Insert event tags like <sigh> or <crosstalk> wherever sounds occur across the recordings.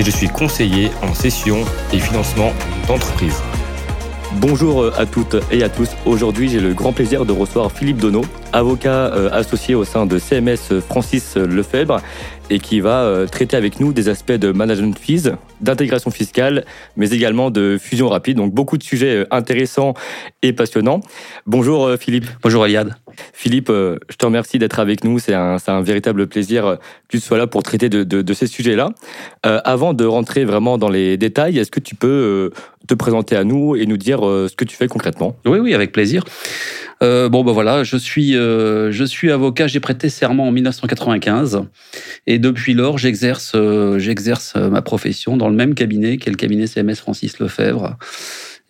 et je suis conseiller en session et financement d'entreprise. Bonjour euh, à toutes et à tous. Aujourd'hui, j'ai le grand plaisir de recevoir Philippe Donneau, avocat euh, associé au sein de CMS Francis Lefebvre et qui va euh, traiter avec nous des aspects de management fees, d'intégration fiscale, mais également de fusion rapide. Donc beaucoup de sujets intéressants et passionnants. Bonjour Philippe. Bonjour Eliade. Philippe, je te remercie d'être avec nous. C'est un, un, véritable plaisir que tu sois là pour traiter de, de, de ces sujets-là. Euh, avant de rentrer vraiment dans les détails, est-ce que tu peux te présenter à nous et nous dire ce que tu fais concrètement. Oui, oui, avec plaisir. Euh, bon, ben voilà, je suis, euh, je suis avocat, j'ai prêté serment en 1995 et depuis lors, j'exerce, euh, j'exerce ma profession dans le même cabinet qu'est le cabinet CMS Francis Lefebvre.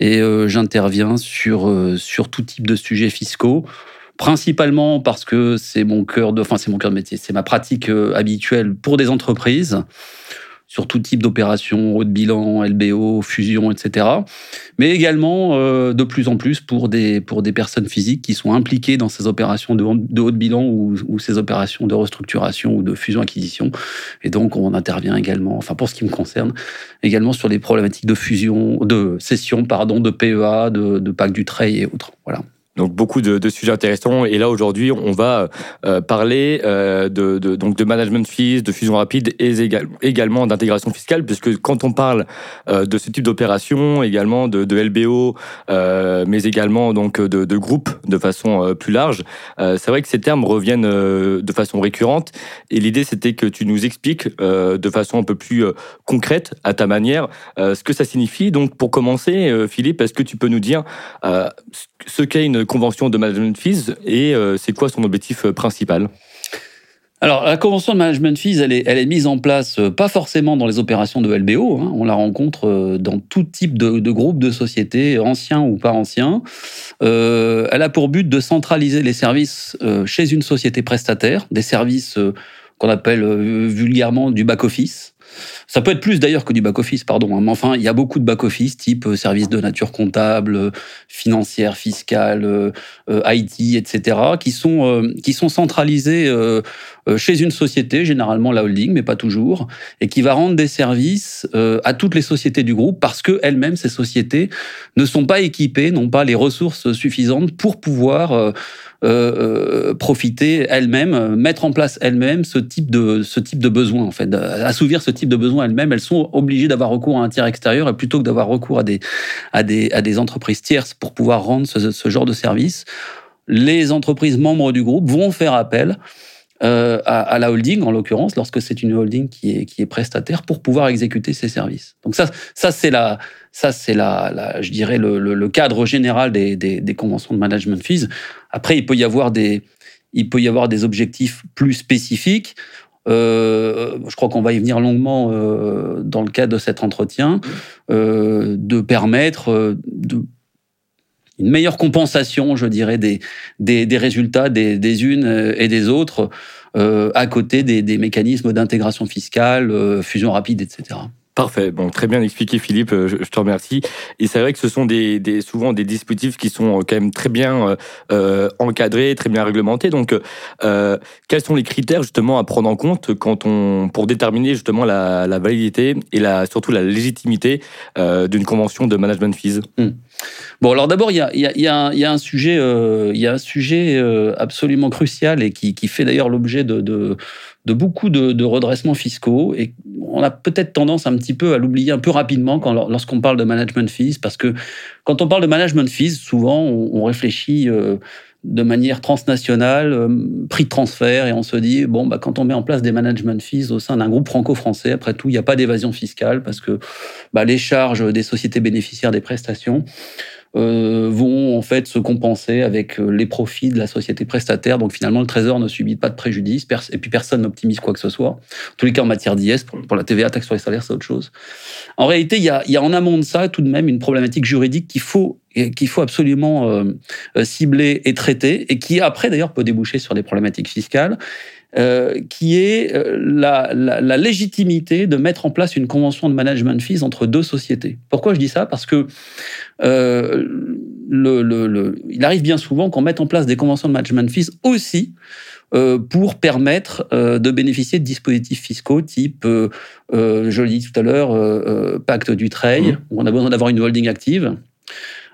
Et j'interviens sur, sur tout type de sujets fiscaux principalement parce que c'est mon cœur de, enfin c'est mon cœur de métier, c'est ma pratique habituelle pour des entreprises sur tout type d'opérations, haut de bilan, LBO, fusion, etc. Mais également euh, de plus en plus pour des, pour des personnes physiques qui sont impliquées dans ces opérations de, haut de bilan ou, ou, ces opérations de restructuration ou de fusion-acquisition. Et donc on intervient également, enfin pour ce qui me concerne, également sur les problématiques de fusion, de cession, pardon, de PEA, de, de pacte du trade et autres. Voilà. Donc beaucoup de, sujets intéressants. Et là aujourd'hui, on va euh, parler euh, de, donc de management fees, de fusion rapide et également d'intégration fiscale, puisque quand on parle euh, de ce type d'opération, également de, LBO, mais également donc de, de groupes de façon plus large, c'est vrai que ces termes reviennent de façon récurrente. Et l'idée, c'était que tu nous expliques de façon un peu plus concrète, à ta manière, ce que ça signifie. Donc pour commencer, Philippe, est-ce que tu peux nous dire ce qu'est une convention de management fees et euh, c'est quoi son objectif euh, principal? Alors, la convention de management fees, elle est, elle est mise en place euh, pas forcément dans les opérations de LBO. Hein, on la rencontre dans tout type de, de groupes de sociétés, anciens ou pas anciens. Elle a pour but de centraliser les services chez une société prestataire, des services qu'on appelle vulgairement du back-office. Ça peut être plus d'ailleurs que du back-office, pardon. Hein, mais enfin, il y a beaucoup de back-office, type euh, services de nature comptable, euh, financière, fiscale, euh, IT, etc., qui sont, qui sont centralisés chez une société, généralement la holding, mais pas toujours, et qui va rendre des services à toutes les sociétés du groupe parce que elles-mêmes, ces sociétés, ne sont pas équipées, n'ont pas les ressources suffisantes pour pouvoir euh, profiter elles-mêmes, mettre en place elles-mêmes ce type de ce type de besoin en fait, assouvir ce type de besoin elles-mêmes. Elles sont obligées d'avoir recours à un tiers extérieur et plutôt que d'avoir recours à des à des à des entreprises tierces pour pouvoir rendre ce, ce genre de service, les entreprises membres du groupe vont faire appel euh, à, à, la holding, en l'occurrence, lorsque c'est une holding qui est, qui est prestataire, pour pouvoir exécuter ses services. Donc ça, ça c'est la, ça c'est la, la, je dirais le, le, le cadre général des, des, des, conventions de management fees. Après, il peut y avoir des, il peut y avoir des objectifs plus spécifiques. Euh, je crois qu'on va y venir longuement euh, dans le cadre de cet entretien, euh, de permettre de une meilleure compensation, je dirais, des, des, des résultats des, des, unes et des autres, à côté des, mécanismes d'intégration fiscale, fusion rapide, etc. Parfait, très bien expliqué Philippe, je, je te remercie. Et c'est vrai que ce sont souvent des dispositifs qui sont quand même très bien euh, encadrés, très bien réglementés. Donc, euh, quels sont les critères justement à prendre en compte pour déterminer justement la, validité et surtout la légitimité euh, d'une convention de management fees? Mmh. Bon, alors d'abord, il y a, un sujet, euh, euh, absolument crucial et qui, fait d'ailleurs l'objet de, de, beaucoup de, redressements fiscaux. Et on a peut-être tendance un petit peu à l'oublier un peu rapidement quand, lorsqu'on parle de management fees, parce que quand on parle de management fees, souvent on, réfléchit euh, de manière transnationale, euh, prix de transfert, et on se dit, bon, bah, quand on met en place des management fees au sein d'un groupe franco-français, après tout, il n'y a pas d'évasion fiscale parce que bah, les charges des sociétés bénéficiaires des prestations vont en fait se compenser avec euh, les profits de la société prestataire. Donc finalement, le Trésor ne subit pas de préjudice et puis personne n'optimise quoi que ce soit. En tous les cas, en matière d'IS, pour, la TVA, taxe sur les salaires, c'est autre chose. En réalité, il y a, y a en amont de ça tout de même une problématique juridique qu'il faut qu'il faut absolument euh, cibler et traiter, et qui après d'ailleurs peut déboucher sur des problématiques fiscales. Euh, qui est euh, la, la, la, légitimité de mettre en place une convention de management fees entre deux sociétés. Pourquoi je dis ça? Parce que euh, le, le, le, il arrive bien souvent qu'on mette en place des conventions de management fees aussi pour permettre de bénéficier de dispositifs fiscaux type, je le dis tout à l'heure, pacte du trail, mmh. où on a besoin d'avoir une holding active.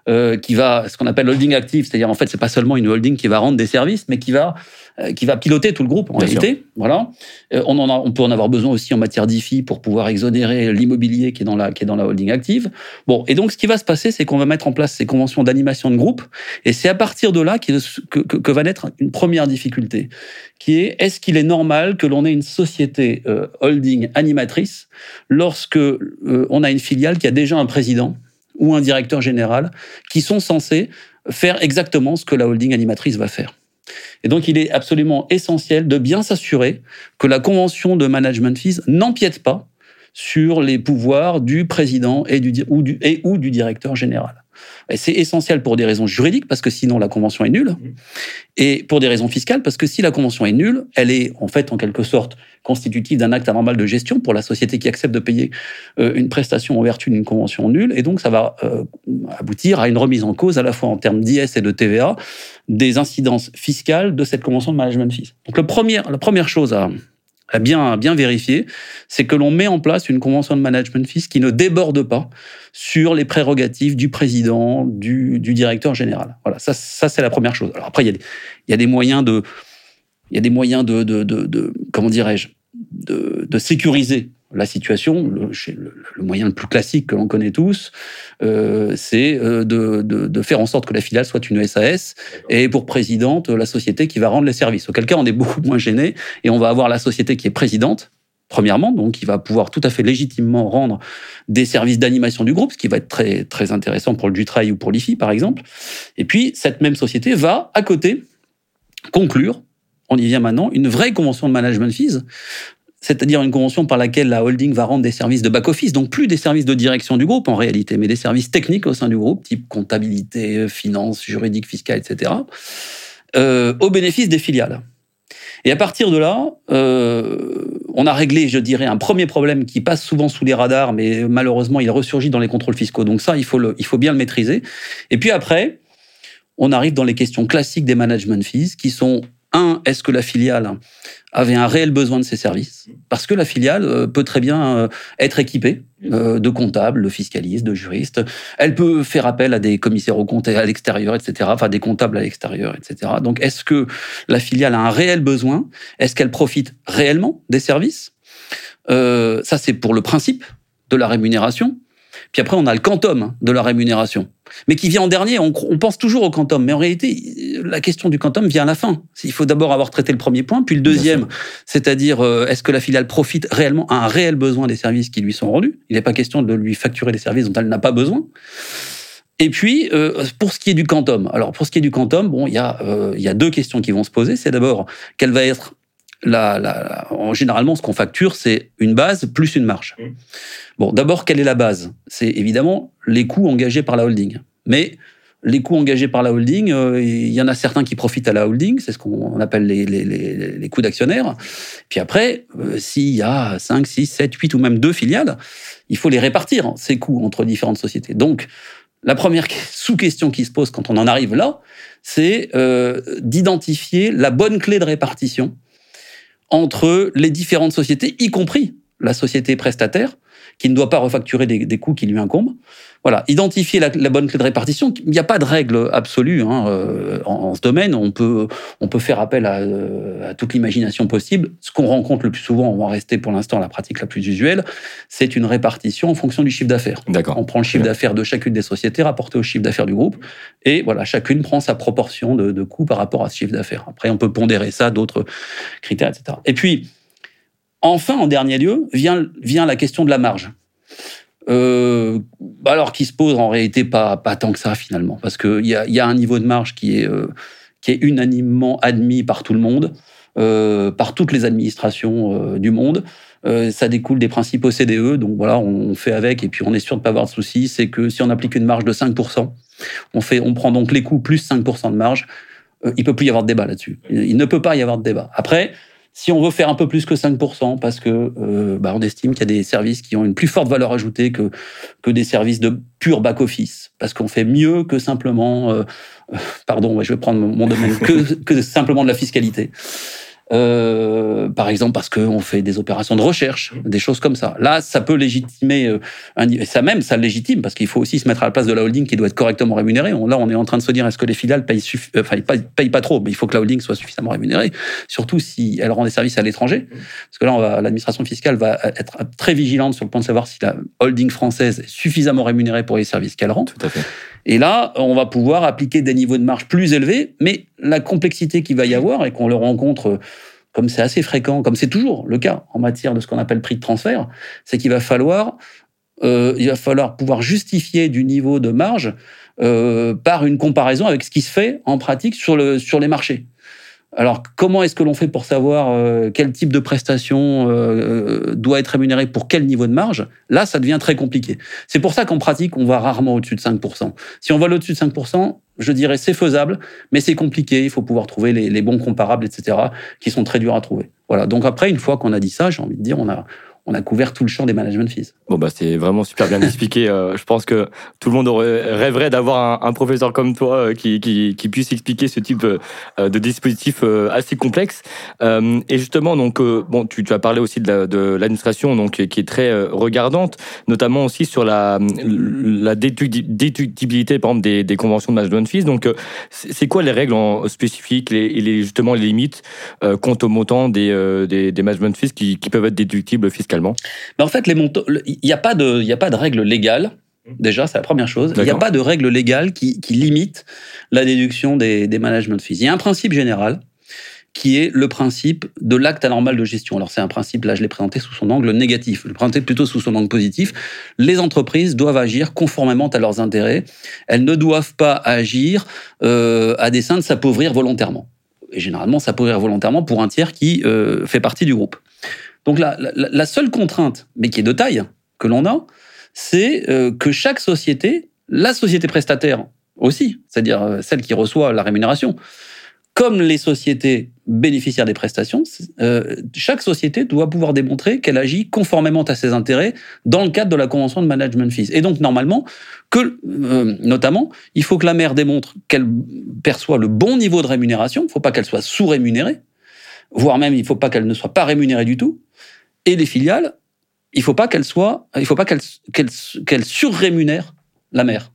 Qui va, ce qu'on appelle holding active, c'est-à-dire en fait, c'est pas seulement une holding qui va rendre des services, mais qui va euh, qui va piloter tout le groupe en réalité. Voilà. Euh, on, en a, on peut en avoir besoin aussi en matière d'IFI pour pouvoir exonérer l'immobilier qui est dans la qui est dans la holding active. Bon, et donc ce qui va se passer, c'est qu'on va mettre en place ces conventions d'animation de groupe, et c'est à partir de là que, que, que, va naître une première difficulté, qui est est-ce qu'il est normal que l'on ait une société euh, holding animatrice lorsque on a une filiale qui a déjà un président? Ou un directeur général qui sont censés faire exactement ce que la holding animatrice va faire. Et donc, il est absolument essentiel de bien s'assurer que la convention de management fees n'empiète pas sur les pouvoirs du président et ou du directeur général. Et c'est essentiel pour des raisons juridiques, parce que sinon la convention est nulle, et pour des raisons fiscales, parce que si la convention est nulle, elle est en fait en quelque sorte constitutive d'un acte anormal de gestion pour la société qui accepte de payer euh, une prestation en vertu d'une convention nulle, et donc ça va euh, aboutir à une remise en cause à la fois en termes d'IS et de TVA des incidences fiscales de cette convention de management fees. Donc le premier, la première chose à, à bien, bien vérifier, c'est que l'on met en place une convention de management fees qui ne déborde pas sur les prérogatives du président, du, du directeur général. Voilà, ça, ça c'est la première chose. Alors après, il y, a des, y a des moyens de, il y a des moyens de, de, de, de comment dirais-je, de sécuriser la situation, le, moyen le plus classique que l'on connaît tous, euh, c'est euh, de, faire en sorte que la filiale soit une SAS et pour présidente la société qui va rendre les services. Auquel cas, on est beaucoup moins gêné et on va avoir la société qui est présidente, premièrement, donc qui va pouvoir tout à fait légitimement rendre des services d'animation du groupe, ce qui va être très, très intéressant pour le Dutrail ou pour l'IFI, par exemple. Et puis, cette même société va, à côté, conclure on y vient maintenant, une vraie convention de management fees c'est-à-dire une convention par laquelle la holding va rendre des services de back-office, donc plus des services de direction du groupe en réalité, mais des services techniques au sein du groupe, type comptabilité, finance, juridique, fiscale, etc., euh, au bénéfice des filiales. Et à partir de là, euh, on a réglé, je dirais, un premier problème qui passe souvent sous les radars, mais malheureusement, il ressurgit dans les contrôles fiscaux. Donc ça, il faut, il faut bien le maîtriser. Et puis après, on arrive dans les questions classiques des management fees, qui sont un, est-ce que la filiale avait un réel besoin de ces services? Parce que la filiale euh, peut très bien euh, être équipée euh, de comptables, de fiscalistes, de juristes. Elle peut faire appel à des commissaires aux comptes à l'extérieur, etc. Enfin, des comptables à l'extérieur, etc. Donc, est-ce que la filiale a un réel besoin? Est-ce qu'elle profite réellement des services? Ça, c'est pour le principe de la rémunération. Puis après, on a le quantum de la rémunération. Mais qui vient en dernier, on, pense toujours au quantum. Mais en réalité, la question du quantum vient à la fin. Il faut d'abord avoir traité le premier point, puis le deuxième, c'est-à-dire euh, est-ce que la filiale profite réellement, a un réel besoin des services qui lui sont rendus? Il n'est pas question de lui facturer des services dont elle n'a pas besoin. Et puis, euh, pour ce qui est du quantum, alors pour ce qui est du quantum, bon, il y a, euh, il y a deux questions qui vont se poser. C'est d'abord, quelle va être la, la, en, généralement, ce qu'on facture, c'est une base plus une marge. Mmh. Bon, d'abord, quelle est la base? C'est évidemment les coûts engagés par la holding. Mais les coûts engagés par la holding, euh, il y en a certains qui profitent à la holding, c'est ce qu'on appelle les, les, les, les, coûts d'actionnaires. Puis après, euh, s'il y a 5, 6, 7, 8 ou même deux filiales, il faut les répartir, ces coûts, entre différentes sociétés. Donc, la première <laughs> sous-question qui se pose quand on en arrive là, c'est euh, d'identifier la bonne clé de répartition entre les différentes sociétés, y compris la société prestataire, qui ne doit pas refacturer des, coûts qui lui incombent. Voilà, identifier la, la, bonne clé de répartition. Il n'y a pas de règle absolue hein, euh, en, en, ce domaine. On peut, on peut faire appel à, euh, à toute l'imagination possible. Ce qu'on rencontre le plus souvent, on va rester pour l'instant la pratique la plus usuelle, c'est une répartition en fonction du chiffre d'affaires. D'accord. On prend le chiffre d'affaires de chacune des sociétés rapporté au chiffre d'affaires du groupe, et voilà, chacune prend sa proportion de, de coûts par rapport à ce chiffre d'affaires. Après, on peut pondérer ça, d'autres critères, etc. Et puis, Enfin, en dernier lieu, vient, vient la question de la marge. Euh, bah alors qui se pose en réalité pas, pas tant que ça finalement, parce qu'il y a, y a un niveau de marge qui est, euh, qui est unanimement admis par tout le monde, euh, par toutes les administrations du monde. Ça découle des principes OCDE, donc voilà, on, fait avec et puis on est sûr de ne pas avoir de soucis. C'est que si on applique une marge de 5%, on, fait, on prend donc les coûts plus 5% de marge, il peut plus y avoir de débat là-dessus. Il ne peut pas y avoir de débat. Après, si on veut faire un peu plus que 5%, parce que euh, bah, on estime qu'il y a des services qui ont une plus forte valeur ajoutée que, des services de pur back-office, parce qu'on fait mieux que simplement, euh, pardon, je vais prendre mon domaine, que simplement de la fiscalité. Euh, par exemple parce qu'on fait des opérations de recherche, des choses comme ça. Là, ça peut légitimer, euh, un, ça même, ça légitime, parce qu'il faut aussi se mettre à la place de la holding qui doit être correctement rémunérée. là, on est en train de se dire, est-ce que les filiales payent, euh, enfin, payent, pas trop, mais il faut que la holding soit suffisamment rémunérée, surtout si elle rend des services à l'étranger. Parce que là, l'administration fiscale va être très vigilante sur le point de savoir si la holding française est suffisamment rémunérée pour les services qu'elle rend. Tout à fait. Et là, on va pouvoir appliquer des niveaux de marge plus élevés, mais la complexité qu'il va y avoir et qu'on le rencontre comme c'est assez fréquent, comme c'est toujours le cas en matière de ce qu'on appelle prix de transfert, c'est qu'il va falloir euh, il va falloir pouvoir justifier du niveau de marge euh, par une comparaison avec ce qui se fait en pratique sur, le, sur les marchés. Alors, comment est-ce que l'on fait pour savoir euh, quel type de prestation euh, doit être rémunéré pour quel niveau de marge? Là, ça devient très compliqué. C'est pour ça qu'en pratique, on va rarement au-dessus de 5%. Si on va au-dessus de 5%, je dirais c'est faisable, mais c'est compliqué. Il faut pouvoir trouver les, les, bons comparables, etc., qui sont très durs à trouver. Voilà. Donc après, une fois qu'on a dit ça, j'ai envie de dire, on a, on a couvert tout le champ des management fees. Bon, bah, c'est vraiment super bien expliqué. Euh, je pense que tout le monde rêverait d'avoir un, professeur comme toi euh, qui, puisse expliquer ce type euh, de dispositif assez complexe. et justement, donc, bon, tu, as parlé aussi de l'administration, donc, qui est très regardante, notamment aussi sur la, déductibilité, par exemple, des, conventions de management fees. Donc, c'est quoi les règles spécifiques les, justement les limites quant au montant des, des, des management fees qui, qui peuvent être déductibles fiscalement? Mais en fait, les montants, il n'y a pas de, il a pas de règle légale. Déjà, c'est la première chose. Il n'y a pas de règle légale qui, qui limite la déduction des, des management fees. Il y a un principe général qui est le principe de l'acte anormal de gestion. Alors c'est un principe, là je l'ai présenté sous son angle négatif, je l'ai présenté plutôt sous son angle positif. Les entreprises doivent agir conformément à leurs intérêts. Elles ne doivent pas agir euh, à dessein de s'appauvrir volontairement. Et généralement s'appauvrir volontairement pour un tiers qui euh, fait partie du groupe. Donc la, seule contrainte, mais qui est de taille, que l'on a, c'est euh, que chaque société, la société prestataire aussi, c'est-à-dire euh, celle qui reçoit la rémunération, comme les sociétés bénéficiaires des prestations, euh, chaque société doit pouvoir démontrer qu'elle agit conformément à ses intérêts dans le cadre de la convention de management fees. Et donc normalement, que notamment, il faut que la mère démontre qu'elle perçoit le bon niveau de rémunération. Il ne faut pas qu'elle soit sous-rémunérée, voire même il ne faut pas qu'elle ne soit pas rémunérée du tout. Et les filiales, il faut pas qu'elles soient, il faut pas qu'elles qu'elles surrémunèrent la mère.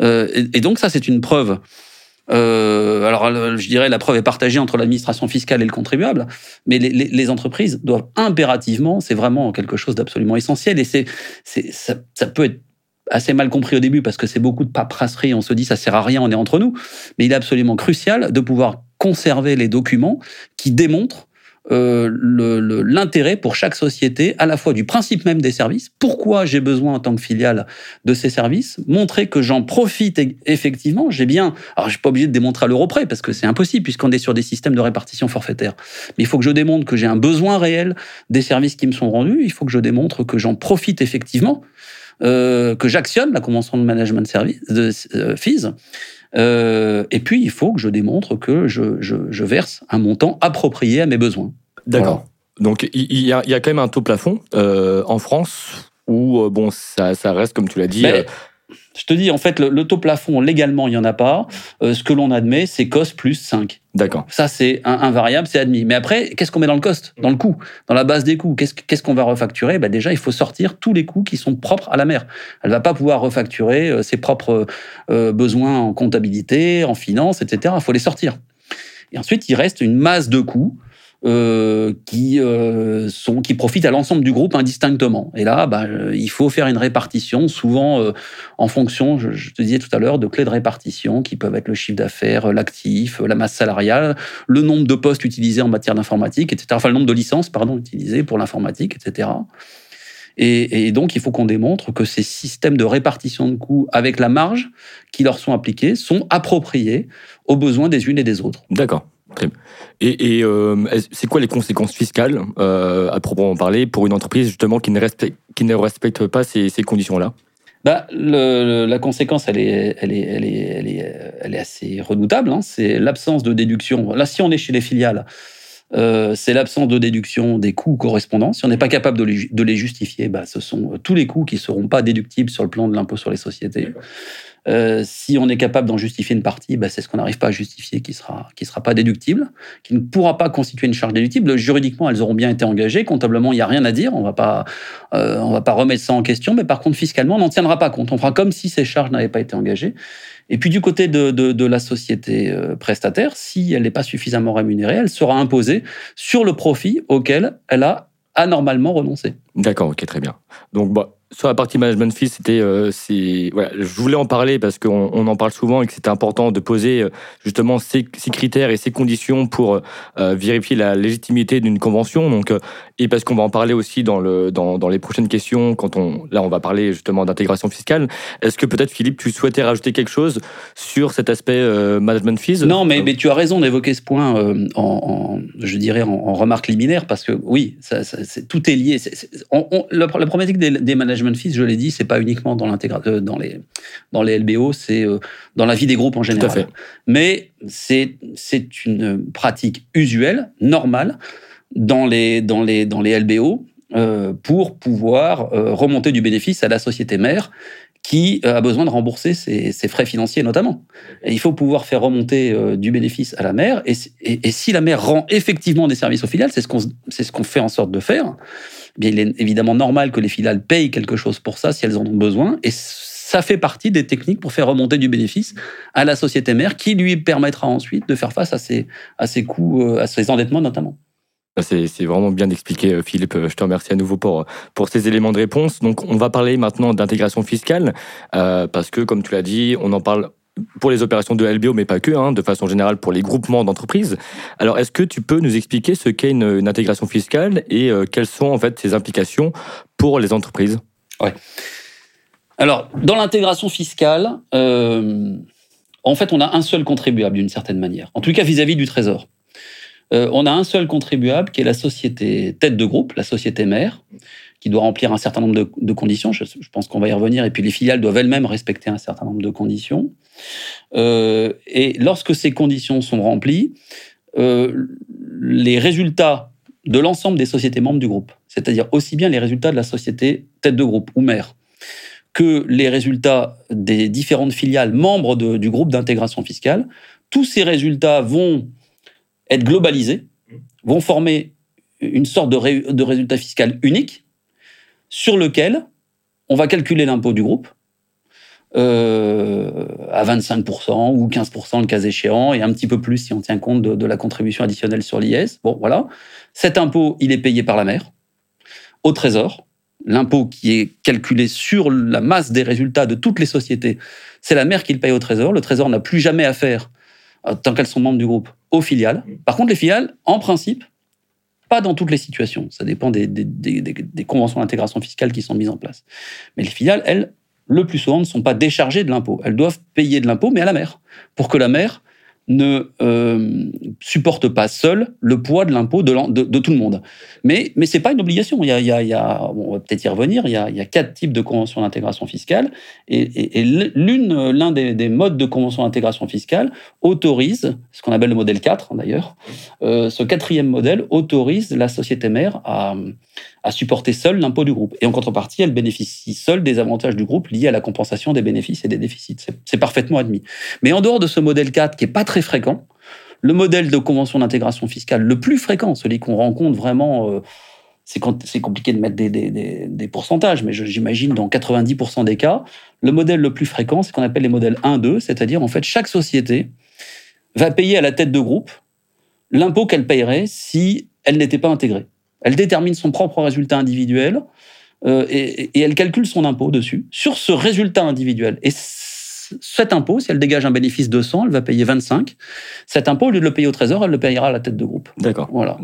Euh, et, donc ça, c'est une preuve. Euh, alors, je dirais la preuve est partagée entre l'administration fiscale et le contribuable, mais les, les, entreprises doivent impérativement, c'est vraiment quelque chose d'absolument essentiel, et c'est, ça, ça peut être assez mal compris au début parce que c'est beaucoup de paperasserie, on se dit ça sert à rien, on est entre nous, mais il est absolument crucial de pouvoir conserver les documents qui démontrent euh, l'intérêt pour chaque société, à la fois du principe même des services, pourquoi j'ai besoin en tant que filiale de ces services, montrer que j'en profite effectivement, j'ai bien, alors je suis pas obligé de démontrer à l'euro près, parce que c'est impossible, puisqu'on est sur des systèmes de répartition forfaitaire, mais il faut que je démontre que j'ai un besoin réel des services qui me sont rendus, il faut que je démontre que j'en profite effectivement, euh, que j'actionne la convention de management service, de euh, euh, et puis, il faut que je démontre que je, je, je verse un montant approprié à mes besoins. D'accord. Donc, il y, a, il y, a, quand même un taux plafond euh, en France où, euh, bon, ça, ça, reste, comme tu l'as dit, je te dis, en fait, le, taux plafond, légalement, il n'y en a pas. Euh, ce que l'on admet, c'est cost plus 5. D'accord. Ça, c'est un, variable, c'est admis. Mais après, qu'est-ce qu'on met dans le cost, dans le coût, dans la base des coûts Qu'est-ce qu'on va refacturer? Bah, Déjà, il faut sortir tous les coûts qui sont propres à la mer. Elle ne va pas pouvoir refacturer euh, ses propres euh, besoins en comptabilité, en finance, etc. Il faut les sortir. Et ensuite, il reste une masse de coûts euh, qui euh, qui profitent à l'ensemble du groupe indistinctement. Et là, bah, euh, il faut faire une répartition, souvent en fonction, je, te disais tout à l'heure, de clés de répartition qui peuvent être le chiffre d'affaires, l'actif, la masse salariale, le nombre de postes utilisés en matière d'informatique, etc. Enfin, le nombre de licences, pardon, utilisées pour l'informatique, etc. Et, donc, il faut qu'on démontre que ces systèmes de répartition de coûts avec la marge qui leur sont appliqués sont appropriés aux besoins des unes et des autres. D'accord. Et, euh, c'est quoi les conséquences fiscales, euh, à proprement parler, pour une entreprise justement qui ne respecte, qui ne respecte pas ces, conditions-là? Bah, la conséquence, elle est, elle est, elle est, elle est, assez redoutable. Hein. C'est l'absence de déduction. Là, si on est chez les filiales, euh, c'est l'absence de déduction des coûts correspondants. Si on n'est pas capable de les, justifier, bah, ce sont tous les coûts qui ne seront pas déductibles sur le plan de l'impôt sur les sociétés. Euh, si on est capable d'en justifier une partie, bah, c'est ce qu'on n'arrive pas à justifier qui sera qui sera pas déductible, qui ne pourra pas constituer une charge déductible. Juridiquement, elles auront bien été engagées. Comptablement, il n'y a rien à dire. On va pas euh, va pas remettre ça en question. Mais par contre, fiscalement, on n'en tiendra pas compte. On fera comme si ces charges n'avaient pas été engagées. Et puis du côté de la société euh, prestataire, si elle n'est pas suffisamment rémunérée, elle sera imposée sur le profit auquel elle a anormalement renoncé. D'accord, ok, très bien. Donc, bah, sur la partie management fee, c'était, euh, voilà, je voulais en parler parce qu'on on en parle souvent et que c'était important de poser euh, justement ces, critères et ces conditions pour euh, vérifier la légitimité d'une convention. Donc, euh, et parce qu'on va en parler aussi dans, le, dans, dans, les prochaines questions, quand on, là, on va parler justement d'intégration fiscale. Est-ce que peut-être, Philippe, tu souhaitais rajouter quelque chose sur cet aspect management fees? Non, mais, mais, tu as raison d'évoquer ce point en, en, je dirais, en, en, remarque liminaire parce que oui, ça, ça, tout est lié. la problématique des, des management fees, je l'ai dit, c'est pas uniquement dans, euh, dans, les, dans les LBO, c'est euh, dans la vie des groupes en général. Mais c'est une pratique usuelle, normale, dans les, dans les, dans les LBO euh, pour pouvoir remonter du bénéfice à la société mère qui a besoin de rembourser ses, frais financiers notamment. Il faut pouvoir faire remonter du bénéfice à la mère. Et, et, si la mère rend effectivement des services aux filiales, c'est ce qu'on ce qu'on fait en sorte de faire, il est évidemment normal que les filiales payent quelque chose pour ça si elles en ont besoin. Et ça fait partie des techniques pour faire remonter du bénéfice à la société mère qui lui permettra ensuite de faire face à ses, à ses coûts, euh, à ses endettements notamment. C'est vraiment bien expliqué, euh, Philippe. Je te remercie à nouveau pour, pour ces éléments de réponse. Donc, on va parler maintenant d'intégration fiscale, euh, parce que, comme tu l'as dit, on en parle pour les opérations de LBO, mais pas que, hein, de façon générale pour les groupements d'entreprises. Alors, est-ce que tu peux nous expliquer ce qu'est une, intégration fiscale et euh, quelles sont en fait ses implications pour les entreprises? Ouais. Alors, dans l'intégration fiscale, euh, en fait, on a un seul contribuable d'une certaine manière, en tout cas vis-à-vis du Trésor. Euh, on a un seul contribuable qui est la société tête de groupe, la société mère, qui doit remplir un certain nombre de, conditions. Je, pense qu'on va y revenir. Et puis les filiales doivent elles-mêmes respecter un certain nombre de conditions. Euh, et lorsque ces conditions sont remplies, euh, les résultats de l'ensemble des sociétés membres du groupe, c'est-à-dire aussi bien les résultats de la société tête de groupe ou mère, que les résultats des différentes filiales membres du groupe d'intégration fiscale, tous ces résultats vont être globalisés, vont former une sorte de, de résultat fiscal unique sur lequel on va calculer l'impôt du groupe euh, à 25% ou 15% le cas échéant, et un petit peu plus si on tient compte de, la contribution additionnelle sur l'IS. Bon, voilà. Cet impôt, il est payé par la mère au Trésor. L'impôt qui est calculé sur la masse des résultats de toutes les sociétés, c'est la mère qui le paye au Trésor. Le Trésor n'a plus jamais affaire, euh, tant qu'elles sont membres du groupe, aux filiales. Par contre, les filiales, en principe, pas dans toutes les situations. Ça dépend des, des, conventions d'intégration fiscale qui sont mises en place. Mais les filiales, elles, le plus souvent, ne sont pas déchargées de l'impôt. Elles doivent payer de l'impôt, mais à la mère, pour que la mère ne euh, supporte pas seul le poids de l'impôt de, de, tout le monde. Mais, mais ce n'est pas une obligation. Il y a, il y a, on va peut-être y revenir, il y, a, il y a, quatre types de conventions d'intégration fiscale. Et, et, l'un des, des, modes de convention d'intégration fiscale autorise, ce qu'on appelle le modèle 4 d'ailleurs, euh, ce quatrième modèle autorise la société mère à, à supporter seule l'impôt du groupe. Et en contrepartie, elle bénéficie seule des avantages du groupe liés à la compensation des bénéfices et des déficits. C'est parfaitement admis. Mais en dehors de ce modèle 4 qui est pas très fréquent, le modèle de convention d'intégration fiscale le plus fréquent, celui qu'on rencontre vraiment, euh, c'est compliqué de mettre des, pourcentages, mais j'imagine dans 90% des cas, le modèle le plus fréquent, c'est ce qu'on appelle les modèles 1-2, c'est-à-dire en fait chaque société va payer à la tête de groupe l'impôt qu'elle payerait si elle n'était pas intégrée. Elle détermine son propre résultat individuel euh, et, elle calcule son impôt dessus, sur ce résultat individuel. Et cet impôt, si elle dégage un bénéfice de 100, elle va payer 25. Cet impôt, au lieu de le payer au trésor, elle le payera à la tête de groupe. D'accord. Voilà.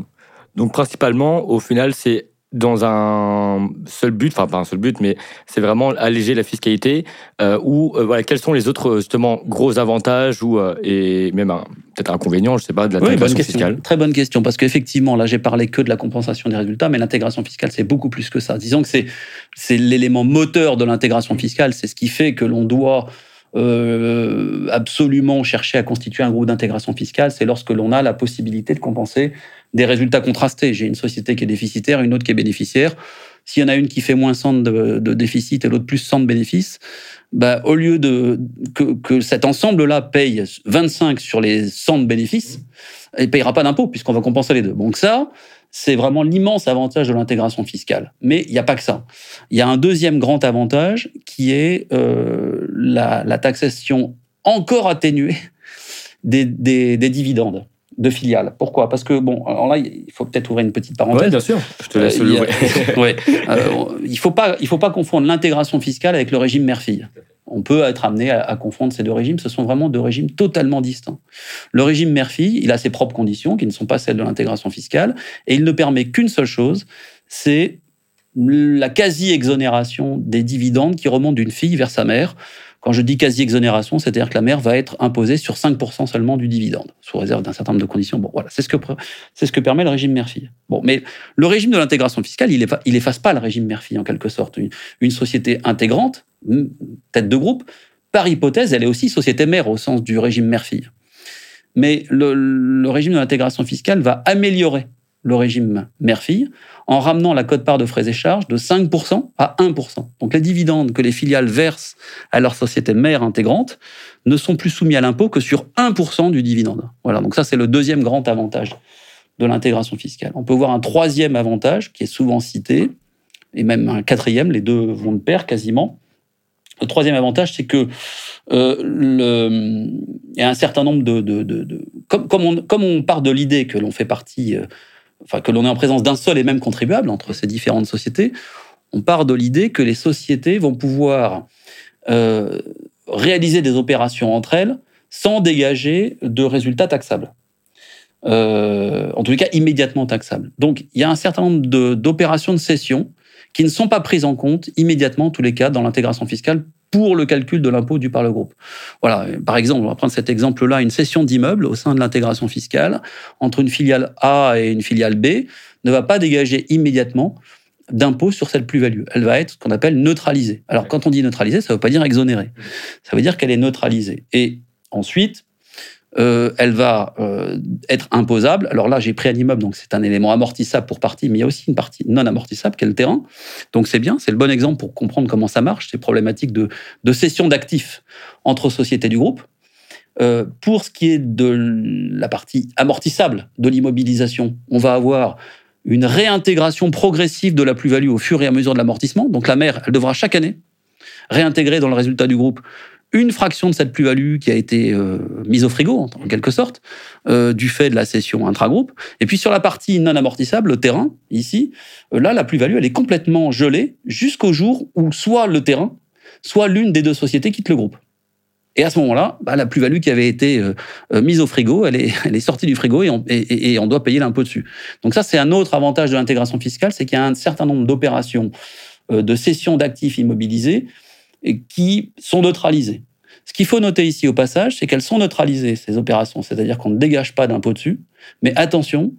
Donc principalement, au final, c'est dans un seul but, enfin pas un seul but, mais c'est vraiment alléger la fiscalité. Euh, ou euh, voilà, quels sont les autres justement gros avantages ou euh, et même peut-être inconvénients, je sais pas, de l'intégration fiscale. Très bonne question parce qu'effectivement là j'ai parlé que de la compensation des résultats, mais l'intégration fiscale c'est beaucoup plus que ça. Disons que c'est c'est l'élément moteur de l'intégration fiscale, c'est ce qui fait que l'on doit euh, absolument chercher à constituer un groupe d'intégration fiscale, c'est lorsque l'on a la possibilité de compenser des résultats contrastés. J'ai une société qui est déficitaire, une autre qui est bénéficiaire. S'il y en a une qui fait moins 100 de, déficit et l'autre plus 100 de bénéfices, bah, au lieu de que, que cet ensemble-là paye 25 sur les 100 de bénéfices, il ne payera pas d'impôt puisqu'on va compenser les deux. Donc ça, c'est vraiment l'immense avantage de l'intégration fiscale. Mais il n'y a pas que ça. Il y a un deuxième grand avantage qui est euh, la, taxation encore atténuée des, dividendes de filiales. Pourquoi? Parce que, bon, alors là, il faut peut-être ouvrir une petite parenthèse. Oui, bien sûr, je te laisse euh, <laughs> <laughs> ouais. Euh, il ne faut, pas, faut pas confondre l'intégration fiscale avec le régime mère-fille on peut être amené à, confondre ces deux régimes. Ce sont vraiment deux régimes totalement distincts. Le régime mère-fille, il a ses propres conditions qui ne sont pas celles de l'intégration fiscale et il ne permet qu'une seule chose, c'est la quasi-exonération des dividendes qui remontent d'une fille vers sa mère. Quand je dis quasi-exonération, c'est-à-dire que la mère va être imposée sur 5% seulement du dividende, sous réserve d'un certain nombre de conditions. Bon, voilà, c'est ce que, c'est ce que permet le régime mère-fille. Bon, mais le régime de l'intégration fiscale, il, efface pas le régime mère-fille en quelque sorte. une société intégrante, tête de groupe, par hypothèse, elle est aussi société mère au sens du régime mère-fille. Mais le, régime de l'intégration fiscale va améliorer le régime mère-fille en ramenant la cote-part de frais et charges de 5% à 1%. Donc les dividendes que les filiales versent à leur société mère intégrante ne sont plus soumis à l'impôt que sur 1% du dividende. Voilà, donc ça c'est le deuxième grand avantage de l'intégration fiscale. On peut voir un troisième avantage qui est souvent cité, et même un quatrième, les deux vont de pair quasiment, le troisième avantage, c'est que euh, il y a un certain nombre de, comme, comme, on, part de l'idée que l'on fait partie, euh, enfin que l'on est en présence d'un seul et même contribuable entre ces différentes sociétés, on part de l'idée que les sociétés vont pouvoir euh, réaliser des opérations entre elles sans dégager de résultats taxables. Euh, en tous les cas, immédiatement taxables. Donc, il y a un certain nombre d'opérations de, de cession qui ne sont pas prises en compte immédiatement, tous les cas, dans l'intégration fiscale pour le calcul de l'impôt dû par le groupe. Voilà, par exemple, on va prendre cet exemple-là, une cession d'immeuble au sein de l'intégration fiscale entre une filiale A et une filiale B ne va pas dégager immédiatement d'impôt sur cette plus-value. Elle va être ce qu'on appelle neutralisée. Alors, quand on dit neutralisée, ça ne veut pas dire exonérée. Ça veut dire qu'elle est neutralisée. Et ensuite, euh, elle va euh, être imposable. Alors là, j'ai pris un immeuble, donc c'est un élément amortissable pour partie, mais il y a aussi une partie non amortissable qui est le terrain. Donc c'est bien, c'est le bon exemple pour comprendre comment ça marche, ces problématiques de, de cession d'actifs entre sociétés du groupe. Euh, pour ce qui est de la partie amortissable de l'immobilisation, on va avoir une réintégration progressive de la plus-value au fur et à mesure de l'amortissement. Donc la mère, elle devra chaque année réintégrer dans le résultat du groupe une fraction de cette plus-value qui a été euh, mise au frigo, en, quelque sorte, euh, du fait de la cession intragroupe. Et puis sur la partie non amortissable, le terrain, ici, euh, là, la plus-value, elle est complètement gelée jusqu'au jour où soit le terrain, soit l'une des deux sociétés quitte le groupe. Et à ce moment-là, bah, la plus-value qui avait été mise au frigo, <laughs> elle est, sortie du frigo et on, et on doit payer l'impôt dessus. Donc ça, c'est un autre avantage de l'intégration fiscale, c'est qu'il y a un certain nombre d'opérations de cession d'actifs immobilisés qui sont neutralisées. Ce qu'il faut noter ici au passage, c'est qu'elles sont neutralisées, ces opérations, c'est-à-dire qu'on ne dégage pas d'impôt dessus. Mais attention,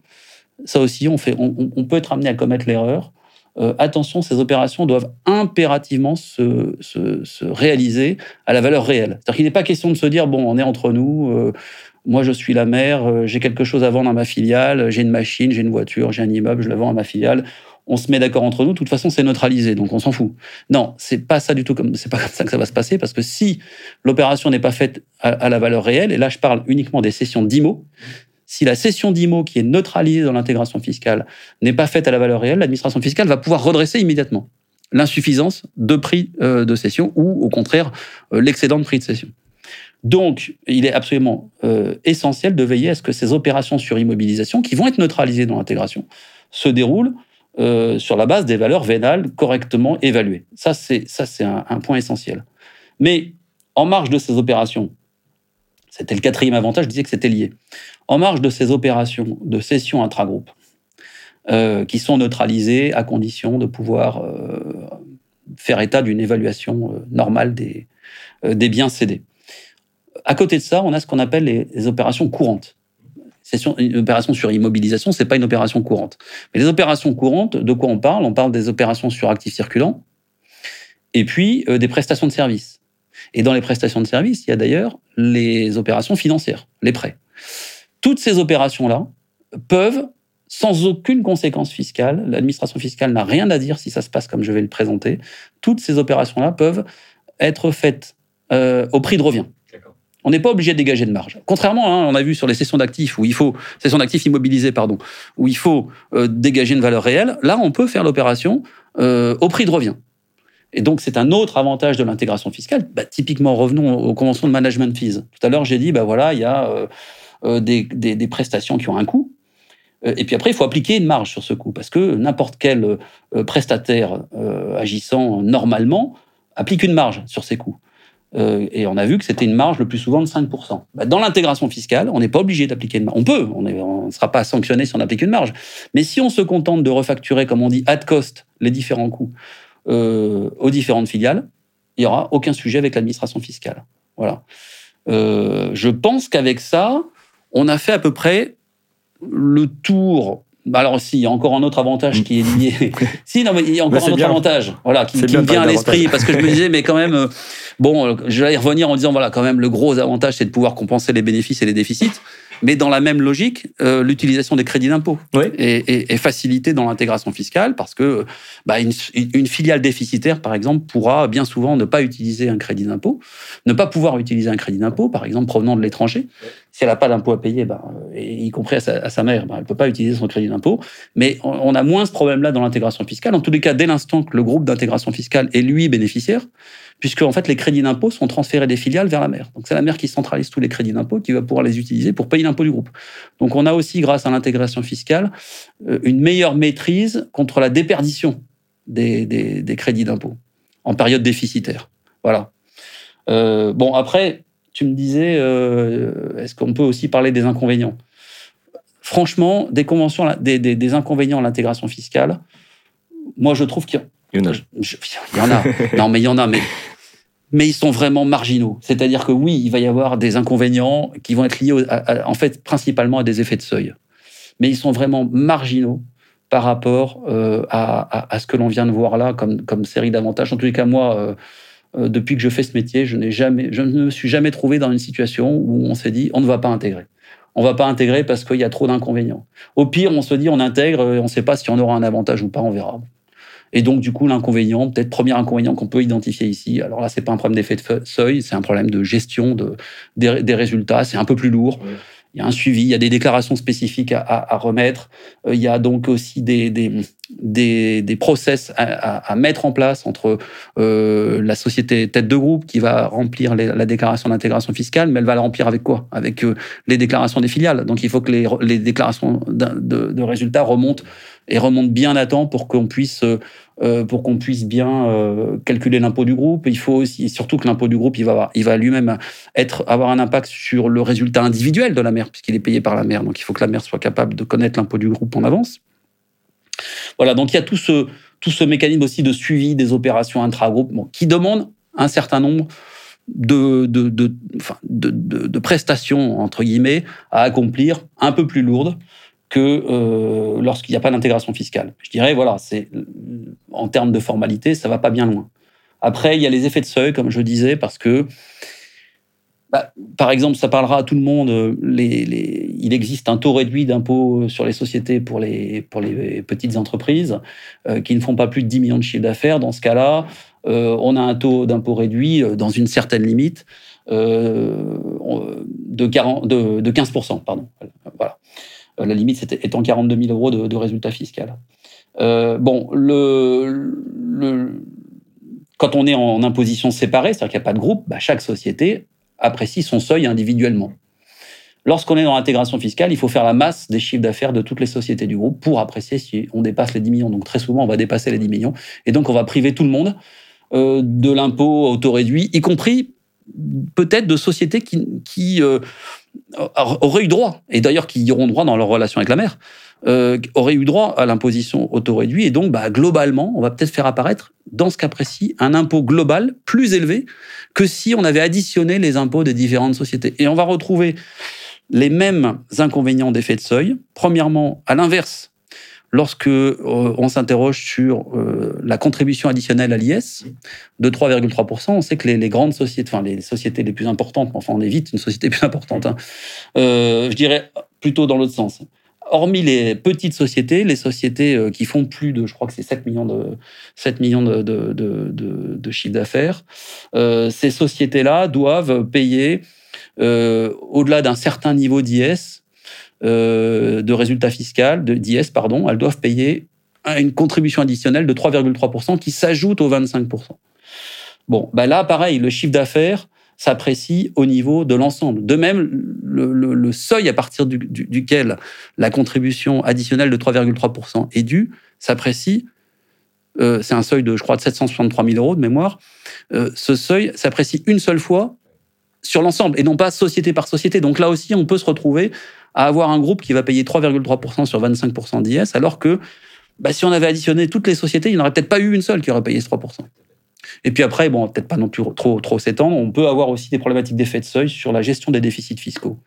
ça aussi, on, peut être amené à commettre l'erreur. Euh, attention, ces opérations doivent impérativement se, se, réaliser à la valeur réelle. C'est-à-dire qu'il n'est pas question de se dire, bon, on est entre nous, euh, moi je suis la mère, euh, j'ai quelque chose à vendre à ma filiale, j'ai une machine, j'ai une voiture, j'ai un immeuble, je le vends à ma filiale, on se met d'accord entre nous, de toute façon, c'est neutralisé, donc on s'en fout. Non, c'est pas ça du tout comme, c'est pas comme ça que ça va se passer, parce que si l'opération n'est pas faite à, la valeur réelle, et là je parle uniquement des cessions d'IMO, si la cession d'IMO qui est neutralisée dans l'intégration fiscale n'est pas faite à la valeur réelle, l'administration fiscale va pouvoir redresser immédiatement l'insuffisance de prix euh, de cession ou au contraire euh, l'excédent de prix de cession. Donc, il est absolument euh, essentiel de veiller à ce que ces opérations sur immobilisation, qui vont être neutralisées dans l'intégration, se déroulent euh, sur la base des valeurs vénales correctement évaluées. Ça, c'est ça, c'est un, point essentiel. Mais en marge de ces opérations, c'était le quatrième avantage, je disais que c'était lié. En marge de ces opérations de cession intragroupe, qui sont neutralisés à condition de pouvoir faire état d'une évaluation normale des, des biens cédés. À côté de ça, on a ce qu'on appelle les, opérations courantes. Une opération sur immobilisation, c'est pas une opération courante. Mais les opérations courantes, de quoi on parle? On parle des opérations sur actifs circulants et puis euh, des prestations de services. Et dans les prestations de services, il y a d'ailleurs les opérations financières, les prêts. Toutes ces opérations-là peuvent, sans aucune conséquence fiscale, l'administration fiscale n'a rien à dire si ça se passe comme je vais le présenter, toutes ces opérations-là peuvent être faites euh, au prix de revient. On n'est pas obligé de dégager de marge. Contrairement, hein, on a vu sur les sessions d'actifs où il faut sessions d'actifs immobilisés, pardon, où il faut euh, dégager une valeur réelle. Là, on peut faire l'opération euh, au prix de revient. Et donc, c'est un autre avantage de l'intégration fiscale. Bah, typiquement, revenons aux conventions de management fees. Tout à l'heure, j'ai dit, bah voilà, il y a euh, des, des, prestations qui ont un coût. Et puis après, il faut appliquer une marge sur ce coût, parce que n'importe quel prestataire agissant normalement applique une marge sur ses coûts. Euh, et on a vu que c'était une marge le plus souvent de 5%. Bah, dans l'intégration fiscale, on n'est pas obligé d'appliquer une marge. On peut, on ne sera pas sanctionné si on applique une marge. Mais si on se contente de refacturer, comme on dit, at cost, les différents coûts euh, aux différentes filiales, il n'y aura aucun sujet avec l'administration fiscale. Voilà. Euh, je pense qu'avec ça, on a fait à peu près le tour bah, alors, si, il y a encore un autre avantage qui est lié. <laughs> si, non, mais il y a encore un autre avantage, voilà, qui, qui me vient à l'esprit, parce que je me disais, mais quand même, euh, bon, je vais y revenir en disant, voilà, quand même, le gros avantage, c'est de pouvoir compenser les bénéfices et les déficits. Mais dans la même logique, euh, l'utilisation des crédits d'impôt est, est, facilitée dans l'intégration fiscale parce que bah, une, une, filiale déficitaire, par exemple, pourra bien souvent ne pas utiliser un crédit d'impôt, ne pas pouvoir utiliser un crédit d'impôt, par exemple, provenant de l'étranger. Si elle n'a pas d'impôt à payer, bah, y compris à sa, mère, bah, elle ne peut pas utiliser son crédit d'impôt. Mais on, a moins ce problème-là dans l'intégration fiscale. En tous les cas, dès l'instant que le groupe d'intégration fiscale est lui bénéficiaire, puisque en fait les crédits d'impôt sont transférés des filiales vers la mère. Donc c'est la mère qui centralise tous les crédits d'impôt, qui va pouvoir les utiliser pour payer l'impôt du groupe. Donc on a aussi, grâce à l'intégration fiscale, euh, une meilleure maîtrise contre la déperdition des, des, crédits d'impôt en période déficitaire. Voilà. Euh, bon après, tu me disais, euh, est-ce qu'on peut aussi parler des inconvénients? Franchement, des conventions, des, des inconvénients à l'intégration fiscale, moi je trouve qu'il y en a. il y en a. <laughs> non, mais il y en a, mais, mais ils sont vraiment marginaux. C'est-à-dire que oui, il va y avoir des inconvénients qui vont être liés, en fait, principalement à des effets de seuil. Mais ils sont vraiment marginaux par rapport euh, à, ce que l'on vient de voir là comme, comme série d'avantages. En tous les cas, moi, euh, euh, depuis que je fais ce métier, je, jamais, je ne me suis jamais trouvé dans une situation où on s'est dit on ne va pas intégrer. On ne va pas intégrer parce qu'il y a trop d'inconvénients. Au pire, on se dit on intègre, on ne sait pas si on aura un avantage ou pas, on verra. Et donc, du coup, l'inconvénient, peut-être premier inconvénient qu'on peut identifier ici, alors là, c'est pas un problème d'effet de seuil, c'est un problème de gestion de, des, résultats, c'est un peu plus lourd. Il y a un suivi, il y a des déclarations spécifiques à, remettre. Euh, il y a donc aussi des, des, des, process à, mettre en place entre euh, la société tête de groupe qui va remplir la déclaration d'intégration fiscale, mais elle va la remplir avec quoi? Avec euh, les déclarations des filiales. Donc il faut que les, les déclarations de, de, résultats remontent et remontent bien à temps pour qu'on puisse euh, pour qu'on puisse bien euh, calculer l'impôt du groupe. Il faut aussi, surtout que l'impôt du groupe, il va, il va lui-même être, avoir un impact sur le résultat individuel de la mère, puisqu'il est payé par la mère. Donc il faut que la mère soit capable de connaître l'impôt du groupe en avance. Voilà, donc il y a tout ce, tout ce mécanisme aussi de suivi des opérations intra-groupes qui demande un certain nombre de, de, de, de, prestations, entre guillemets, à accomplir, un peu plus lourdes euh, lorsqu'il n'y a pas d'intégration fiscale. Je dirais, voilà, en termes de formalité, ça va pas bien loin. Après, il y a les effets de seuil, comme je disais, parce que, bah, par exemple, ça parlera à tout le monde. Il existe un taux réduit d'impôt sur les sociétés pour les, petites entreprises euh, qui ne font pas plus de 10 millions de chiffres d'affaires. Dans ce cas-là, euh, on a un taux d'impôt réduit dans une certaine limite de, 40, de, de 15%. Pardon. Voilà. Euh, la limite étant 42 000 euros de, résultat fiscal. Euh, bon, le, quand on est en imposition séparée, c'est-à-dire qu'il n'y a pas de groupe, bah, chaque société apprécie son seuil individuellement. Lorsqu'on est dans l'intégration fiscale, il faut faire la masse des chiffres d'affaires de toutes les sociétés du groupe pour apprécier si on dépasse les 10 millions. Donc très souvent, on va dépasser les 10 millions. Et donc, on va priver tout le monde euh, de l'impôt auto-réduit, y compris peut-être de sociétés qui, qui euh, auraient eu droit, et d'ailleurs qui y auront droit dans leur relation avec la mère, euh, auraient eu droit à l'imposition auto-réduite. Et donc, bah, globalement, on va peut-être faire apparaître, dans ce cas précis, un impôt global plus élevé que si on avait additionné les impôts des différentes sociétés. Et on va retrouver les mêmes inconvénients d'effet de seuil. Premièrement, à l'inverse, lorsque euh, on s'interroge sur euh, la contribution additionnelle à l'IS de 3,3%, on sait que les, grandes sociétés, enfin les sociétés les plus importantes, enfin on évite une société plus importante, hein, euh, je dirais plutôt dans l'autre sens. Hormis les petites sociétés, les sociétés qui font plus de, je crois que c'est 7 millions de, 7 millions de, de, de, de chiffre d'affaires, ces sociétés-là doivent payer, au-delà d'un certain niveau d'IS, euh, de résultats fiscaux, de d'IS, pardon, elles doivent payer une contribution additionnelle de 3,3% qui s'ajoute aux 25%. Bon, bah là, pareil, le chiffre d'affaires s'apprécie au niveau de l'ensemble. De même, le, seuil à partir duquel la contribution additionnelle de 3,3% est due s'apprécie. Euh, c'est un seuil de, je crois, de 763 000 euros de mémoire. Euh, ce seuil s'apprécie une seule fois sur l'ensemble et non pas société par société. Donc là aussi, on peut se retrouver à avoir un groupe qui va payer 3,3% sur 25% d'IS, alors que bah, si on avait additionné toutes les sociétés, il n'y en aurait peut-être pas eu une seule qui aurait payé ce 3%. Et puis après, bon, peut-être pas non plus trop, trop s'étendre, on peut avoir aussi des problématiques d'effet de seuil sur la gestion des déficits fiscaux.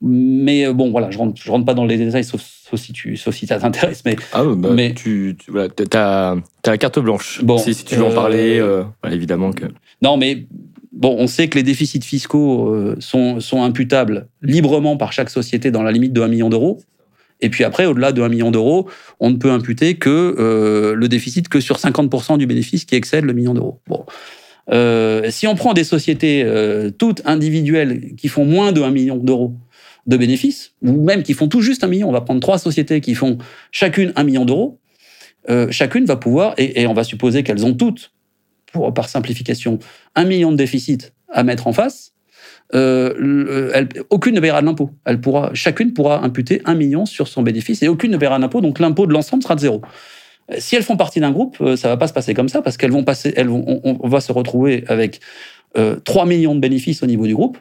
Mais euh, bon, voilà, je rentre, rentre pas dans les détails, sauf, si tu, sauf si ça t'intéresse. Mais, ah bah, mais tu, tu as, la carte blanche. Bon, si, tu veux en parler, euh, euh, évidemment que. Non, mais Bon, on sait que les déficits fiscaux euh, sont, imputables librement par chaque société dans la limite de 1 million d'euros. Et puis après, au-delà de 1 million d'euros, on ne peut imputer que euh, le déficit que sur 50% du bénéfice qui excède le million d'euros. Bon. Euh, si on prend des sociétés toutes individuelles qui font moins de 1 million d'euros de bénéfices, ou même qui font tout juste 1 million, on va prendre trois sociétés qui font chacune 1 million d'euros, chacune va pouvoir, et on va supposer qu'elles ont toutes par simplification, un million de déficits à mettre en face, euh, aucune ne paiera de l'impôt. Chacune pourra imputer un million sur son bénéfice et aucune ne paiera d'impôt, donc l'impôt de l'ensemble sera de zéro. Si elles font partie d'un groupe, euh, ça va pas se passer comme ça parce qu'elles vont passer, on, va se retrouver avec euh, 3 millions de bénéfices au niveau du groupe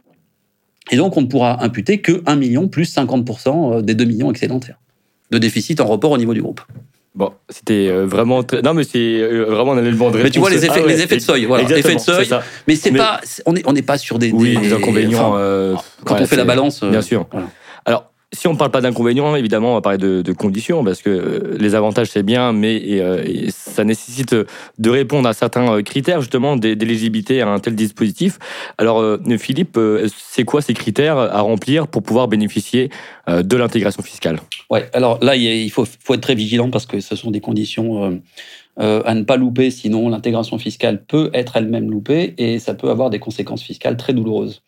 et donc on ne pourra imputer que 1 million plus 50% euh, des 2 millions excédentaires de déficit en report au niveau du groupe. Bon, c'était euh, vraiment très... non mais c'est euh, vraiment un élément de réponse. Mais tu vois les effets, ah les effets de seuil, voilà, effets de seuil. Mais c'est pas, on n'est on est pas sur des, oui, des, inconvénients. Euh, quand on fait la balance. Bien sûr. Si on ne parle pas d'inconvénients, évidemment, on va parler de, conditions, parce que euh, les avantages, c'est bien, mais euh, ça nécessite de répondre à certains euh, critères, justement, d'éligibilité à un tel dispositif. Alors, Philippe, c'est quoi ces critères à remplir pour pouvoir bénéficier de l'intégration fiscale? Ouais, alors là, il faut, faut, être très vigilant, parce que ce sont des conditions... à ne pas louper, sinon l'intégration fiscale peut être elle-même loupée et ça peut avoir des conséquences fiscales très douloureuses.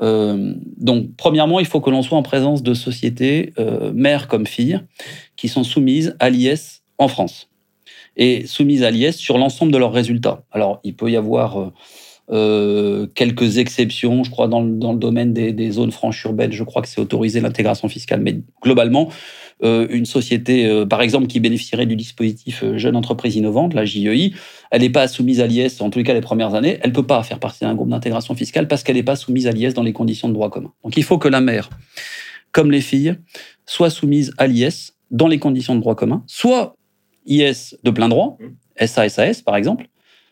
Euh, donc, premièrement, il faut que l'on soit en présence de sociétés, euh, mères comme filles, qui sont soumises à l'IS en France et soumises à l'IS sur l'ensemble de leurs résultats. Alors, il peut y avoir euh, quelques exceptions, je crois, dans le, dans le domaine des, des, zones franches urbaines, je crois que c'est autorisé l'intégration fiscale, mais globalement, une société, euh, par exemple, qui bénéficierait du dispositif euh, Jeune Entreprise Innovante, la JEI, elle n'est pas soumise à l'IS, en tous les cas les premières années, elle ne peut pas faire partie d'un groupe d'intégration fiscale parce qu'elle n'est pas soumise à l'IS dans les conditions de droit commun. Donc il faut que la mère, comme les filles, soit soumise à l'IS dans les conditions de droit commun, soit IS de plein droit, SAS par exemple,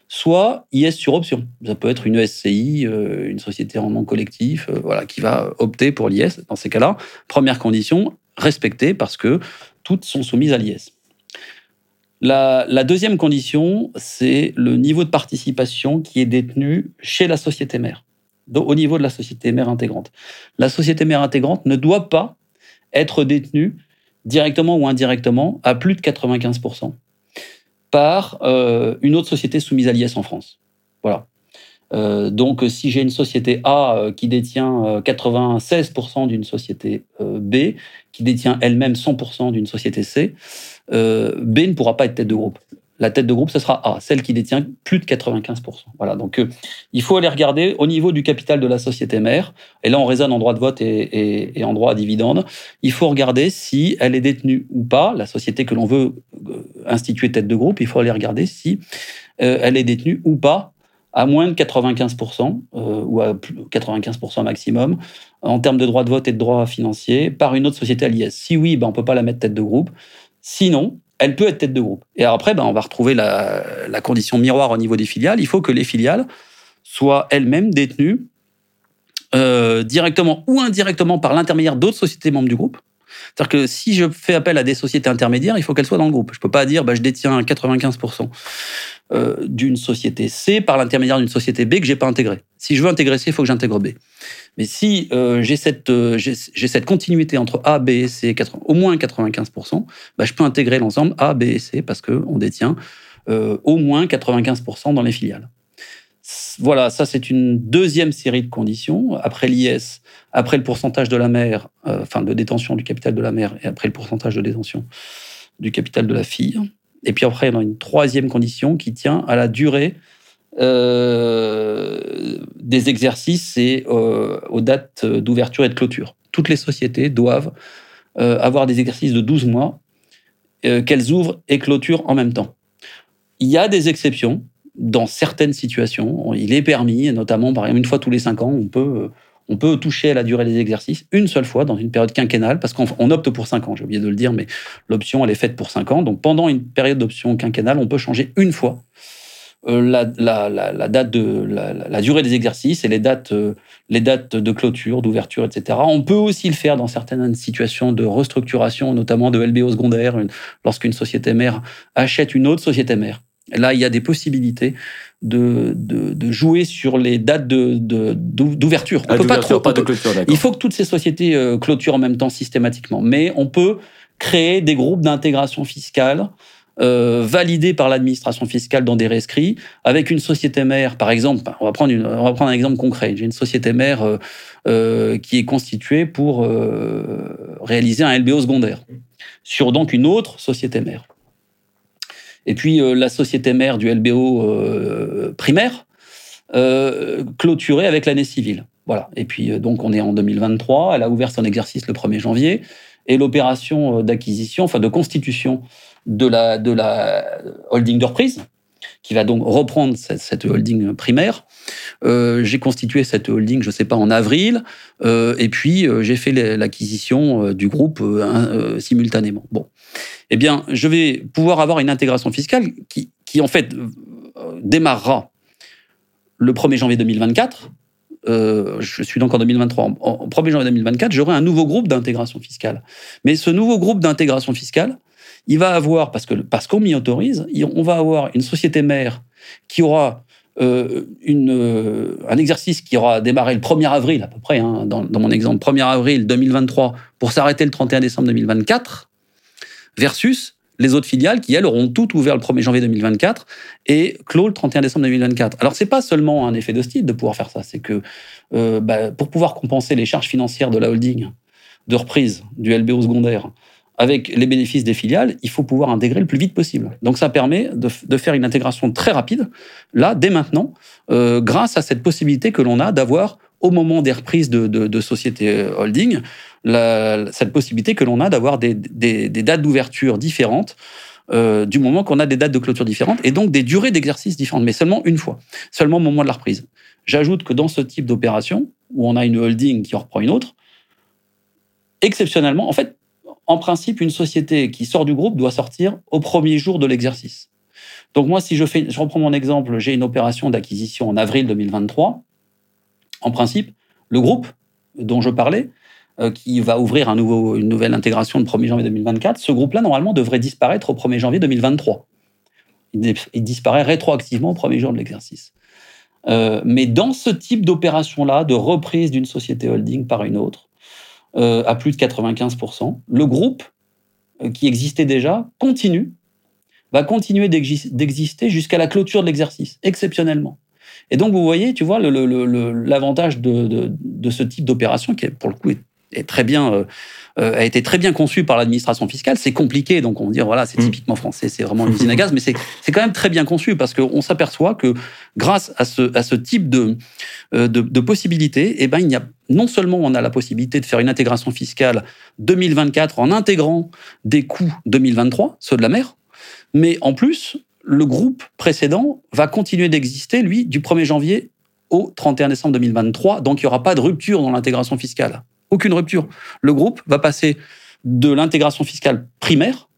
soit IS sur option. Ça peut être une SCI, une société en nom collectif, voilà, qui va opter pour l'IS. Dans ces cas-là, première condition, respectées parce que toutes sont soumises à l'IS. La, deuxième condition, c'est le niveau de participation qui est détenu chez la société mère, au niveau de la société mère intégrante. La société mère intégrante ne doit pas être détenue directement ou indirectement à plus de 95% par euh, une autre société soumise à l'IS en France. Voilà. Euh, donc, si j'ai une société A euh, qui détient 96% d'une société B, qui détient elle-même 100% d'une société C, B ne pourra pas être tête de groupe. La tête de groupe, ce sera A, celle qui détient plus de 95%. Voilà, donc il faut aller regarder au niveau du capital de la société mère, et là on raisonne en droit de vote et, et en droit à dividende, il faut regarder si elle est détenue ou pas, la société que l'on veut instituer tête de groupe, il faut aller regarder si elle est détenue ou pas à moins de 95%, ou à 95% maximum, en termes de droits de vote et de droits financiers, par une autre société à l'IS. Si oui, ben, on ne peut pas la mettre tête de groupe. Sinon, elle peut être tête de groupe. Et après, ben, on va retrouver la, la condition miroir au niveau des filiales. Il faut que les filiales soient elles-mêmes détenues euh, directement ou indirectement par l'intermédiaire d'autres sociétés membres du groupe. C'est-à-dire que si je fais appel à des sociétés intermédiaires, il faut qu'elles soient dans le groupe. Je ne peux pas dire bah, je détiens 95% euh, d'une société C par l'intermédiaire d'une société B que j'ai pas intégrée. Si je veux intégrer C, il faut que j'intègre B. Mais si euh, j'ai cette, cette continuité entre A, B et C, au moins 95%, bah, je peux intégrer l'ensemble A, B et C parce qu'on détient au moins 95% dans les filiales. Voilà, ça c'est une deuxième série de conditions. Après l'IS, après le pourcentage de la mère, euh, enfin de détention du capital de la mère, et après le pourcentage de détention du capital de la fille. Et puis après, il y a une troisième condition qui tient à la durée euh, des exercices et euh, aux dates d'ouverture et de clôture. Toutes les sociétés doivent avoir des exercices de 12 mois qu'elles ouvrent et clôturent en même temps. Il y a des exceptions dans certaines situations, il est permis, notamment par exemple une fois tous les cinq ans, on peut, on peut toucher à la durée des exercices une seule fois dans une période quinquennale, parce qu'on opte pour cinq ans, j'ai oublié de le dire, mais l'option elle est faite pour cinq ans. Donc pendant une période d'option quinquennale, on peut changer une fois euh, la, la, date de la, durée des exercices et les dates, euh, les dates de clôture, d'ouverture, etc. On peut aussi le faire dans certaines situations de restructuration, notamment de LBO secondaire, lorsqu'une société mère achète une autre société mère. Là, il y a des possibilités de, de, jouer sur les dates d'ouverture. De, de, peut pas trop. Pas de clôture, il faut que toutes ces sociétés euh, clôturent en même temps systématiquement. Mais on peut créer des groupes d'intégration fiscale euh, validés par l'administration fiscale dans des rescrits, avec une société mère, par exemple, on va prendre, une, on va prendre un exemple concret. J'ai une société mère euh, euh qui est constituée pour euh, réaliser un LBO secondaire sur donc une autre société mère. Et puis euh, la société mère du LBO euh, primaire, euh, clôturée avec l'année civile. Voilà. Et puis donc on est en 2023, elle a ouvert son exercice le 1er janvier, et l'opération d'acquisition, enfin de constitution de la, de la holding de reprise, qui va donc reprendre cette, holding primaire. j'ai constitué cette holding, je ne sais pas, en avril, et puis j'ai fait l'acquisition du groupe simultanément. Bon, eh bien, je vais pouvoir avoir une intégration fiscale qui, en fait, euh, démarrera le 1er janvier 2024. Euh, je suis donc en 2023. En 1er janvier 2024, j'aurai un nouveau groupe d'intégration fiscale. Mais ce nouveau groupe d'intégration fiscale, il va avoir, parce qu'on parce qu'on m'y autorise, on va avoir une société mère qui aura euh, une, un exercice qui aura démarré le 1er avril à peu près, hein, dans, dans, mon exemple, 1er avril 2023, pour s'arrêter le 31 décembre 2024, versus les autres filiales qui, elles, auront tout ouvert le 1er janvier 2024 et clos le 31 décembre 2024. Alors, c'est pas seulement un effet de style de pouvoir faire ça, c'est que euh, bah, pour pouvoir compenser les charges financières de la holding de reprise du LBO secondaire avec les bénéfices des filiales, il faut pouvoir intégrer le plus vite possible. Donc, ça permet de, faire une intégration très rapide, là, dès maintenant, euh, grâce à cette possibilité que l'on a d'avoir, au moment des reprises de, de, sociétés holding, cette possibilité que l'on a d'avoir des, dates d'ouverture différentes euh, du moment qu'on a des dates de clôture différentes et donc des durées d'exercice différentes, mais seulement une fois, seulement au moment de la reprise. J'ajoute que dans ce type d'opération, où on a une holding qui en reprend une autre, exceptionnellement, en fait, en principe, une société qui sort du groupe doit sortir au premier jour de l'exercice. Donc moi, si je, fais, je reprends mon exemple, j'ai une opération d'acquisition en avril 2023, en principe, le groupe dont je parlais euh, qui va ouvrir une nouvelle intégration le 1er janvier 2024, ce groupe-là, normalement, devrait disparaître au 1er janvier 2023. Il disparaît rétroactivement au premier jour de l'exercice. Euh, mais dans ce type d'opération-là, de reprise d'une société holding par une autre, euh, à plus de 95%, le groupe qui existait déjà continue, va continuer d'exister jusqu'à la clôture de l'exercice, exceptionnellement. Et donc, vous voyez, tu vois, l'avantage de, de, de, ce type d'opération, qui, pour le coup, est est très bien, euh, euh, a été très bien conçu par l'administration fiscale. C'est compliqué, donc on dit voilà, c'est mm. typiquement français, c'est vraiment l'usine à gaz, mais c'est quand même très bien conçu parce qu'on s'aperçoit que grâce à ce, à ce type de, euh, de, de possibilités, eh ben, il y a non seulement on a la possibilité de faire une intégration fiscale 2024 en intégrant des coûts 2023, ceux de la mer, mais en plus, le groupe précédent va continuer d'exister, lui, du 1er janvier au 31 décembre 2023. Donc, il n'y aura pas de rupture dans l'intégration fiscale. Aucune rupture. Le groupe va passer de l'intégration fiscale primaire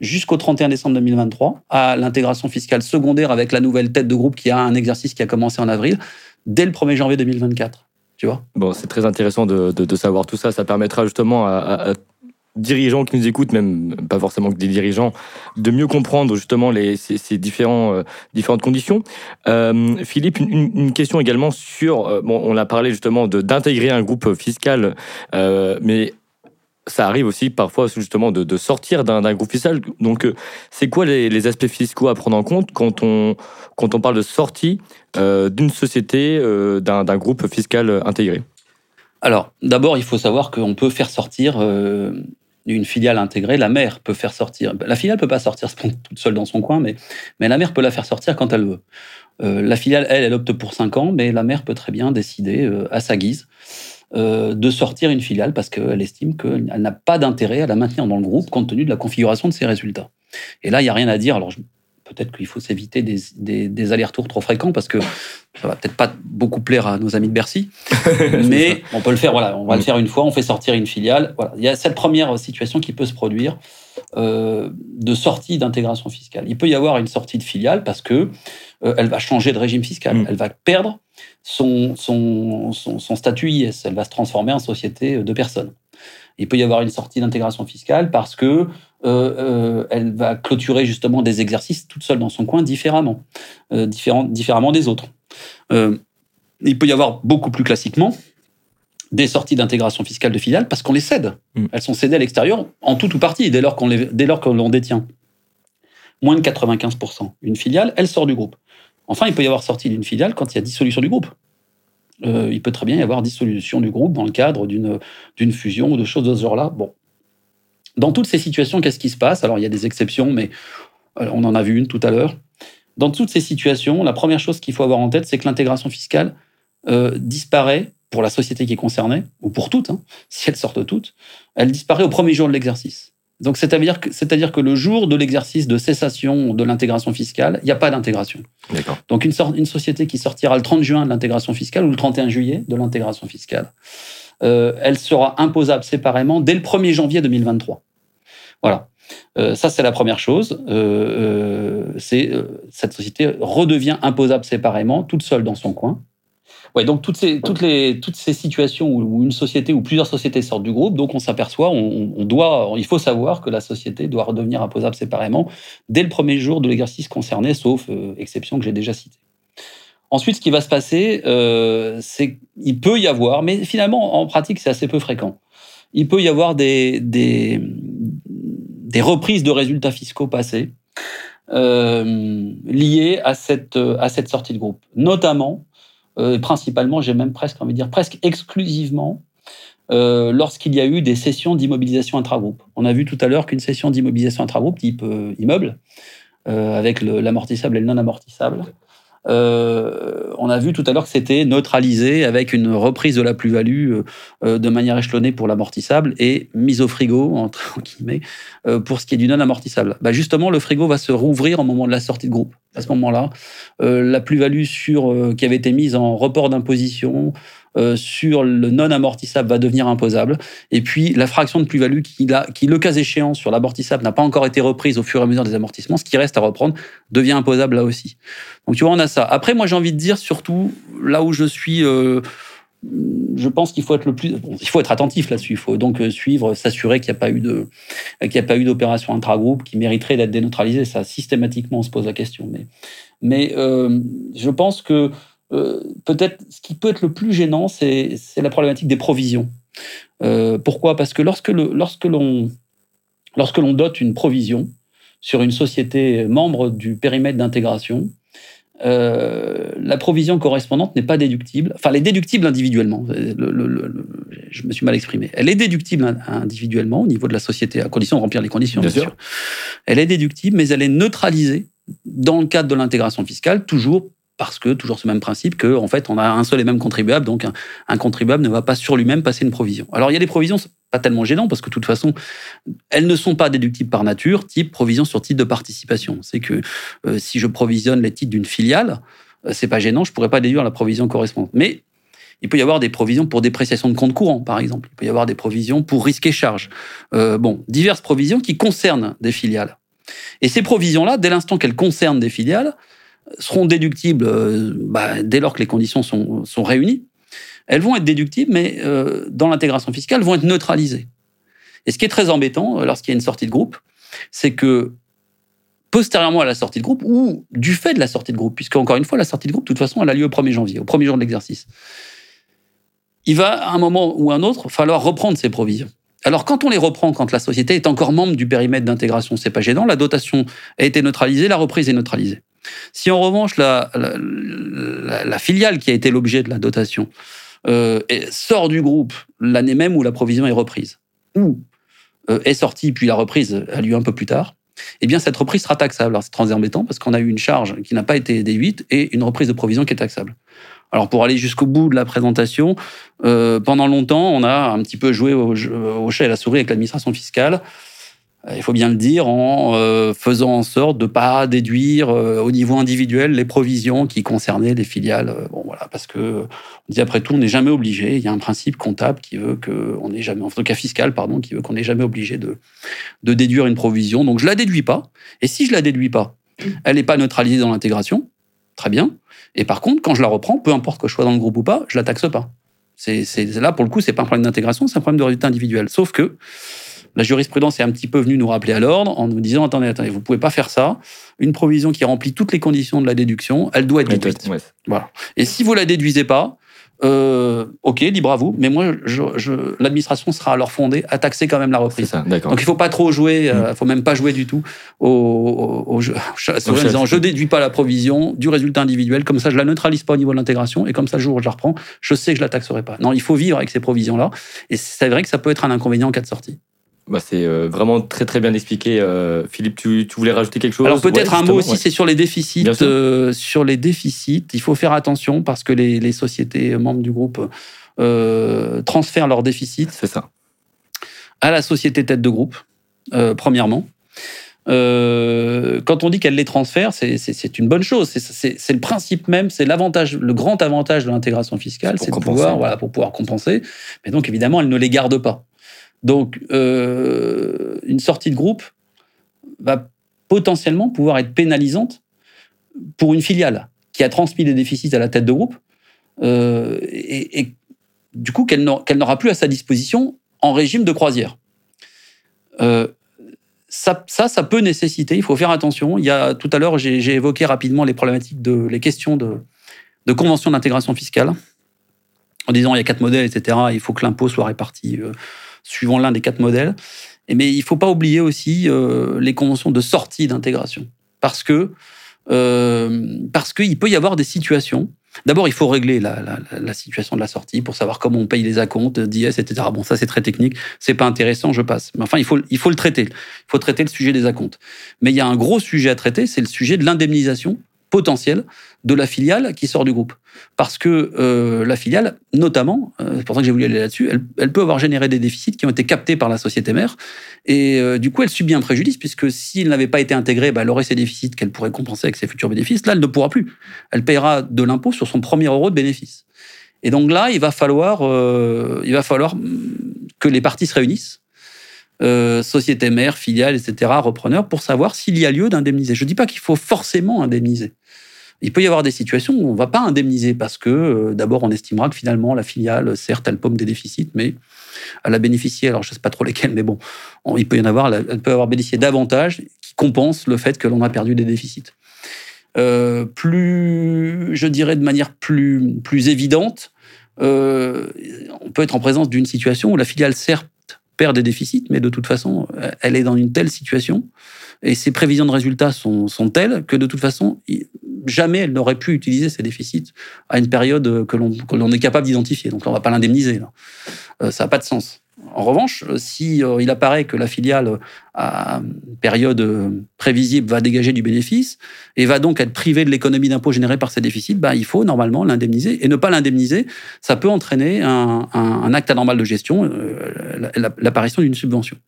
jusqu'au 31 décembre 2023 à l'intégration fiscale secondaire avec la nouvelle tête de groupe qui a un exercice qui a commencé en avril dès le 1er janvier 2024. Tu vois? Bon, c'est très intéressant de, savoir tout ça. Ça permettra justement à, dirigeants qui nous écoutent, même pas forcément que des dirigeants, de mieux comprendre justement les, ces, différents, euh, différentes conditions. Euh, Philippe, une, question également sur, euh, bon, on a parlé justement d'intégrer un groupe fiscal, mais ça arrive aussi parfois justement de, sortir d'un groupe fiscal. Donc, c'est quoi les, aspects fiscaux à prendre en compte quand on, quand on parle de sortie d'une société, d'un groupe fiscal intégré? Alors, d'abord, il faut savoir qu'on peut faire sortir une filiale intégrée, la mère peut faire sortir. La filiale peut pas sortir toute seule dans son coin, mais, mais la mère peut la faire sortir quand elle veut. Euh, la filiale, elle, elle opte pour 5 ans, mais la mère peut très bien décider, euh, à sa guise, euh, de sortir une filiale parce qu'elle estime qu'elle n'a pas d'intérêt à la maintenir dans le groupe compte tenu de la configuration de ses résultats. Et là, il n'y a rien à dire. Alors, peut-être qu'il faut s'éviter des, allers-retours trop fréquents parce que ça va peut-être pas beaucoup plaire à nos amis de Bercy, <laughs> mais on peut le faire. Voilà, on va le faire une fois. On fait sortir une filiale. Voilà, il y a cette première situation qui peut se produire euh, de sortie d'intégration fiscale. Il peut y avoir une sortie de filiale parce que euh, elle va changer de régime fiscal. Mm. Elle va perdre son, son, son statut IS. Elle va se transformer en société de personnes. Il peut y avoir une sortie d'intégration fiscale parce que euh, euh, elle va clôturer justement des exercices toute seule dans son coin différemment, euh, différemment des autres. il peut y avoir beaucoup plus classiquement des sorties d'intégration fiscale de filiales parce qu'on les cède. Mm. Elles sont cédées à l'extérieur en tout ou partie dès lors qu'on détient. Moins de 95%. Une filiale, elle sort du groupe. Enfin, il peut y avoir sortie d'une filiale quand il y a dissolution du groupe. il peut très bien y avoir dissolution du groupe dans le cadre d'une fusion ou de choses de ce genre-là. Bon, dans toutes ces situations, qu'est-ce qui se passe? Alors, il y a des exceptions, mais euh, on en a vu une tout à l'heure. Dans toutes ces situations, la première chose qu'il faut avoir en tête, c'est que l'intégration fiscale euh, disparaît pour la société qui est concernée, ou pour toutes, hein, <laughs> si elles sortent toutes, elle disparaît au premier jour de l'exercice. Donc, c'est-à-dire que, c'est-à-dire que le jour de l'exercice de cessation de l'intégration fiscale, il n'y a pas d'intégration. Donc, une, une, société qui sortira le 30 juin de l'intégration fiscale ou le 31 juillet de l'intégration fiscale, euh, elle sera imposable séparément dès le 1er janvier 2023. Voilà. Euh, ça, c'est la première chose. Euh, c'est cette société redevient imposable séparément, toute seule dans son coin. Ouais, donc toutes ces, toutes les, toutes ces situations où, une société ou plusieurs sociétés sortent du groupe, donc on s'aperçoit, on, doit, il faut savoir que la société doit redevenir imposable séparément dès le premier jour de l'exercice concerné, sauf exception que j'ai déjà citée. Ensuite, ce qui va se passer, euh, c'est qu'il peut y avoir, mais finalement, en pratique, c'est assez peu fréquent. Il peut y avoir des, des, des reprises de résultats fiscaux passés euh, liées à cette, cette sortie de groupe. Notamment, euh, principalement, j'ai même presque envie de dire presque exclusivement, euh, lorsqu'il y a eu des sessions d'immobilisation intragroupe. On a vu tout à l'heure qu'une session d'immobilisation intragroupe type euh, immeuble, euh, avec l'amortissable et le non amortissable, euh, on a vu tout à l'heure que c'était neutralisé avec une reprise de la plus-value euh, euh, de manière échelonnée pour l'amortissable et mise au frigo, <laughs> entre guillemets, pour ce qui est du non amortissable. Bah justement, le frigo va se rouvrir au moment de la sortie de groupe. À ce moment-là, la plus-value qui avait été mise en report d'imposition, euh, sur le non amortissable va devenir imposable. Et puis la fraction de plus-value qui, le cas échéant, sur l'amortissable n'a pas encore été reprise au fur et à mesure des amortissements, ce qui reste à reprendre devient imposable là aussi. Donc tu vois, on a ça. Après, moi j'ai envie de dire surtout là où je suis. Euh, je pense qu'il faut être le plus, il faut être attentif là-dessus. Il faut donc euh, suivre, s'assurer qu'il n'y a pas eu d'opération intragroupe qui mériterait d'être déneutralisée. Ça, systématiquement, on se pose la question. Mais je pense que euh, peut-être ce qui peut être le plus gênant, c'est la problématique des provisions. Euh, pourquoi? Parce que lorsque l'on lorsque lorsque l'on dote une provision sur une société membre du périmètre d'intégration, euh, la provision correspondante n'est pas déductible. Enfin, elle est déductible individuellement. je me suis mal exprimé. Elle est déductible individuellement au niveau de la société, à condition de remplir les conditions, bien, sûr. Elle est déductible, mais elle est neutralisée dans le cadre de l'intégration fiscale, toujours parce que toujours ce même principe que en fait on a un seul et même contribuable, donc un, contribuable ne va pas sur lui-même passer une provision. Alors il y a des provisions pas tellement gênantes parce que de toute façon elles ne sont pas déductibles par nature, type provision sur titre de participation. C'est que euh, si je provisionne les titres d'une filiale, euh, c'est pas gênant, je pourrais pas déduire la provision correspondante. Mais il peut y avoir des provisions pour dépréciation de compte courant, par exemple. Il peut y avoir des provisions pour risque et charge. Euh, bon, diverses provisions qui concernent des filiales. Et ces provisions-là, dès l'instant qu'elles concernent des filiales, seront déductibles euh, bah, dès lors que les conditions sont, sont, réunies. Elles vont être déductibles, mais euh, dans l'intégration fiscale, vont être neutralisées. Et ce qui est très embêtant euh, lorsqu'il y a une sortie de groupe, c'est que postérieurement à la sortie de groupe, ou du fait de la sortie de groupe, puisque encore une fois, la sortie de groupe, de toute façon, elle a lieu au 1er janvier, au premier jour de l'exercice, il va, à un moment ou un autre, falloir reprendre ces provisions. Alors, quand on les reprend, quand la société est encore membre du périmètre d'intégration, c'est pas gênant, la dotation a été neutralisée, la reprise est neutralisée. Si en revanche la, filiale qui a été l'objet de la dotation euh, sort du groupe l'année même où la provision est reprise, ou euh, est sortie puis la reprise a lieu un peu plus tard, eh bien cette reprise sera taxable. Alors c'est très embêtant parce qu'on a eu une charge qui n'a pas été déduite et une reprise de provision qui est taxable. Alors pour aller jusqu'au bout de la présentation, euh, pendant longtemps, on a un petit peu joué au, au chat et la souris avec l'administration fiscale il faut bien le dire, en euh, faisant en sorte de ne pas déduire euh, au niveau individuel les provisions qui concernaient les filiales. Euh, bon, voilà, parce que, on dit après tout, on n'est jamais obligé. Il y a un principe comptable qui veut qu'on n'est jamais, en tout cas fiscal, pardon, qui veut qu'on n'est jamais obligé de, de déduire une provision. Donc, je la déduis pas. Et si je la déduis pas, elle n'est pas neutralisée dans l'intégration. Très bien. Et par contre, quand je la reprends, peu importe que je sois dans le groupe ou pas, je la taxe pas. C'est là, pour le coup, c'est pas un problème d'intégration, c'est un problème de résultat individuel. Sauf que, la jurisprudence est un petit peu venue nous rappeler à l'ordre en nous disant attendez, attendez, vous pouvez pas faire ça. Une provision qui remplit toutes les conditions de la déduction, elle doit être déduite. Voilà. Et si vous la déduisez pas, euh, ok, libre à vous, mais moi, je, l'administration sera alors fondée à taxer quand même la reprise. Ça, Donc il faut pas trop jouer, euh, mm. il faut même pas jouer du tout au, au, jeu, en disant je déduis pas la provision du résultat individuel, comme ça je la neutralise pas au niveau de l'intégration, et comme ça le jour où je la reprends, je sais que je la taxerai pas. Non, il faut vivre avec ces provisions-là, et c'est vrai que ça peut être un inconvénient en cas de sortie. Bah, c'est euh, vraiment très très bien expliqué. Euh, Philippe, tu, tu, voulais rajouter quelque chose? Alors peut-être un mot aussi, c'est sur les déficits. Euh, sur les déficits, il faut faire attention parce que les, les sociétés membres du groupe transfèrent leurs déficits. C'est ça. À la société tête de groupe, premièrement. quand on dit qu'elle les transfère, c'est une bonne chose. C'est le principe même, c'est l'avantage, le grand avantage de l'intégration fiscale, c'est de pouvoir, voilà, pour pouvoir compenser. Mais donc évidemment, elle ne les garde pas. Donc, euh, une sortie de groupe va potentiellement pouvoir être pénalisante pour une filiale qui a transmis des déficits à la tête de groupe euh, et, du coup qu'elle n'aura plus à sa disposition en régime de croisière. Euh, ça, ça, peut nécessiter, il faut faire attention. Il y a, tout à l'heure, j'ai évoqué rapidement les problématiques, de, les questions de, de convention d'intégration fiscale, en disant il y a quatre modèles, etc. Il faut que l'impôt soit réparti suivant l'un des quatre modèles. Mais il ne faut pas oublier aussi euh, les conventions de sortie d'intégration. Parce que euh, parce qu'il peut y avoir des situations. D'abord, il faut régler la, situation de la sortie pour savoir comment on paye les acomptes, d'IS, etc. Bon, ça c'est très technique, c'est pas intéressant, je passe. Mais enfin, il faut, il faut le traiter. Il faut traiter le sujet des acomptes. Mais il y a un gros sujet à traiter, c'est le sujet de l'indemnisation potentielle de la filiale qui sort du groupe. Parce que euh, la filiale, notamment, euh, c'est pour ça que j'ai voulu aller là-dessus, elle, peut avoir généré des déficits qui ont été captés par la société mère. Et euh, du coup, elle subit un préjudice, puisque s'il n'avait pas été intégré, bah, elle aurait ces déficits qu'elle pourrait compenser avec ses futurs bénéfices. Là, elle ne pourra plus. Elle payera de l'impôt sur son premier euro de bénéfice. Et donc là, il va falloir, il va falloir que les parties se réunissent société mère, filiale, etc., repreneur, pour savoir s'il y a lieu d'indemniser. Je ne dis pas qu'il faut forcément indemniser. Il peut y avoir des situations où on ne va pas indemniser parce que euh, d'abord on estimera que finalement la filiale, certes, elle pomme des déficits, mais elle a bénéficié, alors je ne sais pas trop lesquels, mais bon, il peut y en avoir, elle peut avoir bénéficié davantage qui compensent le fait que l'on a perdu des déficits. Euh, plus, je dirais de manière plus, plus évidente, euh, on peut être en présence d'une situation où la filiale, certes, perd des déficits, mais de toute façon, elle est dans une telle situation et ses prévisions de résultats sont, sont telles que de toute façon, jamais elle n'aurait pu utiliser ces déficits à une période que l'on est capable d'identifier. Donc on ne va pas l'indemniser. Euh, ça n'a pas de sens. En revanche, si il apparaît que la filiale à période prévisible va dégager du bénéfice et va donc être privée de l'économie d'impôt générée par ces déficits, bah, il faut normalement l'indemniser. Et ne pas l'indemniser, ça peut entraîner un, acte anormal de gestion, l'apparition d'une subvention.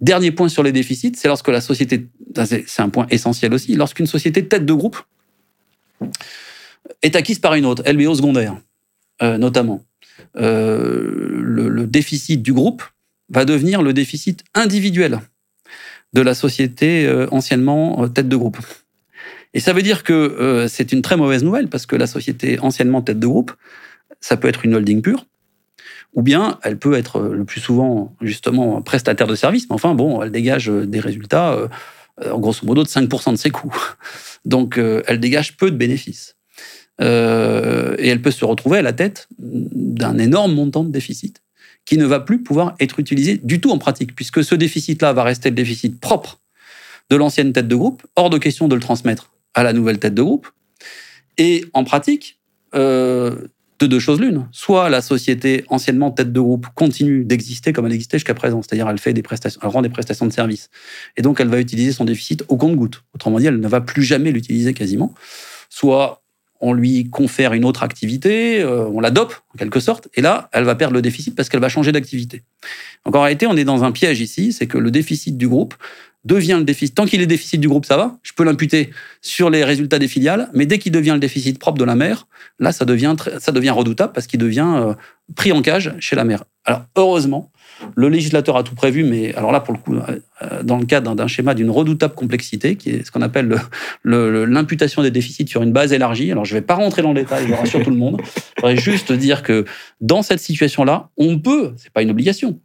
Dernier point sur les déficits, c'est lorsque la société, c'est un point essentiel aussi, lorsqu'une société tête de groupe est acquise par une autre, LBO secondaire, euh, notamment. Euh, le, déficit du groupe va devenir le déficit individuel de la société euh, anciennement tête de groupe. Et ça veut dire que c'est une très mauvaise nouvelle parce que la société anciennement tête de groupe, ça peut être une holding pure, ou bien elle peut être le plus souvent justement prestataire de service, mais enfin bon, elle dégage des résultats en grosso modo de 5% de ses coûts. <laughs> Donc elle dégage peu de bénéfices. Euh, et elle peut se retrouver à la tête d'un énorme montant de déficit qui ne va plus pouvoir être utilisé du tout en pratique, puisque ce déficit-là va rester le déficit propre de l'ancienne tête de groupe, hors de question de le transmettre à la nouvelle tête de groupe. Et en pratique, euh, de deux choses l'une. Soit la société anciennement tête de groupe continue d'exister comme elle existait jusqu'à présent, c'est-à-dire elle fait des prestations, elle rend des prestations de services, et donc elle va utiliser son déficit au compte-goutte. Autrement dit, elle ne va plus jamais l'utiliser quasiment. Soit on lui confère une autre activité, euh, on l'adopte en quelque sorte, et là, elle va perdre le déficit parce qu'elle va changer d'activité. Donc en réalité, on est dans un piège ici, c'est que le déficit du groupe devient le déficit. Tant qu'il est déficit du groupe, ça va, je peux l'imputer sur les résultats des filiales, mais dès qu'il devient le déficit propre de la mère, là, ça devient, ça devient redoutable parce qu'il devient euh, pris en cage chez la mère. Alors heureusement, le législateur a tout prévu, mais alors là, pour le coup, euh, dans le cadre d'un schéma d'une redoutable complexité, qui est ce qu'on appelle l'imputation des déficits sur une base élargie. Alors, je ne vais pas rentrer dans le détail, je rassure tout le monde. Je voudrais juste dire que dans cette situation-là, on peut, c'est pas une obligation,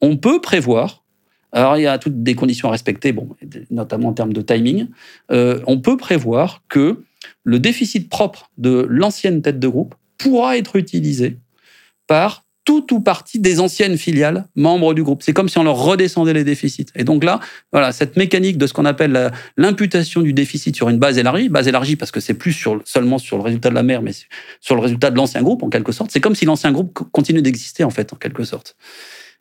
on peut prévoir. Alors, il y a toutes des conditions à respecter, bon, notamment en termes de timing. Euh, on peut prévoir que le déficit propre de l'ancienne tête de groupe pourra être utilisé par tout ou partie des anciennes filiales membres du groupe. C'est comme si on leur redescendait les déficits. Et donc là, voilà, cette mécanique de ce qu'on appelle l'imputation du déficit sur une base élargie, base élargie parce que c'est plus seulement sur le résultat de la mère, mais sur le résultat de l'ancien groupe en quelque sorte. C'est comme si l'ancien groupe continue d'exister en fait, en quelque sorte.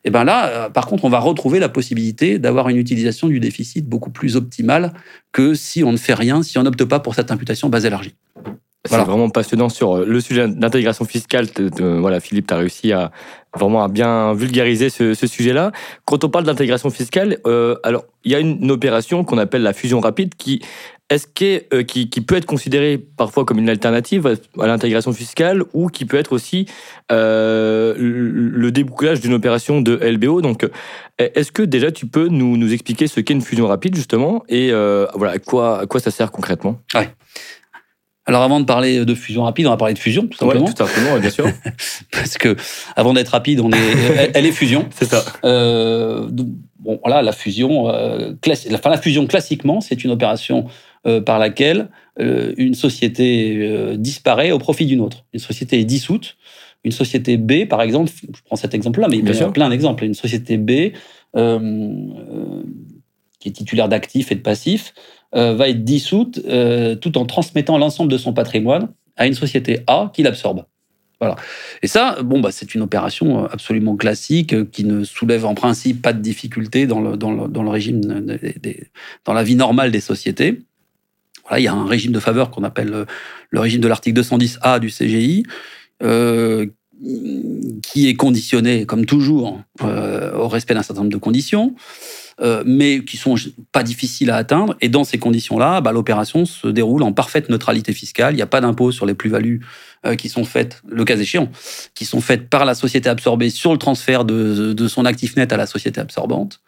Et ben là, euh, par contre, on va retrouver la possibilité d'avoir une utilisation du déficit beaucoup plus optimale que si on ne fait rien, si on n'opte pas pour cette imputation base élargie. C'est vraiment passionnant sur euh, le sujet d'intégration fiscale. voilà, Philippe, tu as réussi à vraiment à bien vulgariser ce, sujet-là. Quand on parle d'intégration fiscale, euh, alors il y a une, opération qu'on appelle la fusion rapide qui est-ce euh, qui, qui, peut être considérée parfois comme une alternative à l'intégration fiscale ou qui peut être aussi le débouclage d'une opération de LBO. Donc, est-ce que déjà tu peux nous, nous expliquer ce qu'est une fusion rapide justement? Et voilà à quoi, à quoi ça sert concrètement? Ouais. Alors avant de parler de fusion rapide, on va parler de fusion tout simplement. tout simplement, bien sûr. <laughs> Parce que avant d'être rapide, on est, elle, est fusion. C'est ça. Euh, bon, voilà, la fusion, euh, enfin, la fusion classiquement, c'est une opération euh, par laquelle euh, une société euh, disparaît au profit d'une autre. Une société est dissoute. Une société B, par exemple, je prends cet exemple-là, mais il y a plein d'exemples. Une société B qui est titulaire d'actifs et de passifs euh, va être dissoute euh, tout en transmettant l'ensemble de son patrimoine à une société A qui l'absorbe. Voilà. Et ça, bon, bah, c'est une opération absolument classique qui ne soulève en principe pas de difficultés dans le, dans le, dans le régime, dans la vie normale des sociétés. Voilà, il y a un régime de faveur qu'on appelle le, régime de l'article 210A du CGI, euh, qui est conditionné, comme toujours, au respect d'un certain nombre de conditions. Euh, mais qui sont pas difficiles à atteindre. Et dans ces conditions-là, bah, l'opération se déroule en parfaite neutralité fiscale. Il n'y a pas d'impôt sur les plus-values euh, qui sont faites, le cas échéant, qui sont faites par la société absorbée sur le transfert de, son actif net à la société absorbante.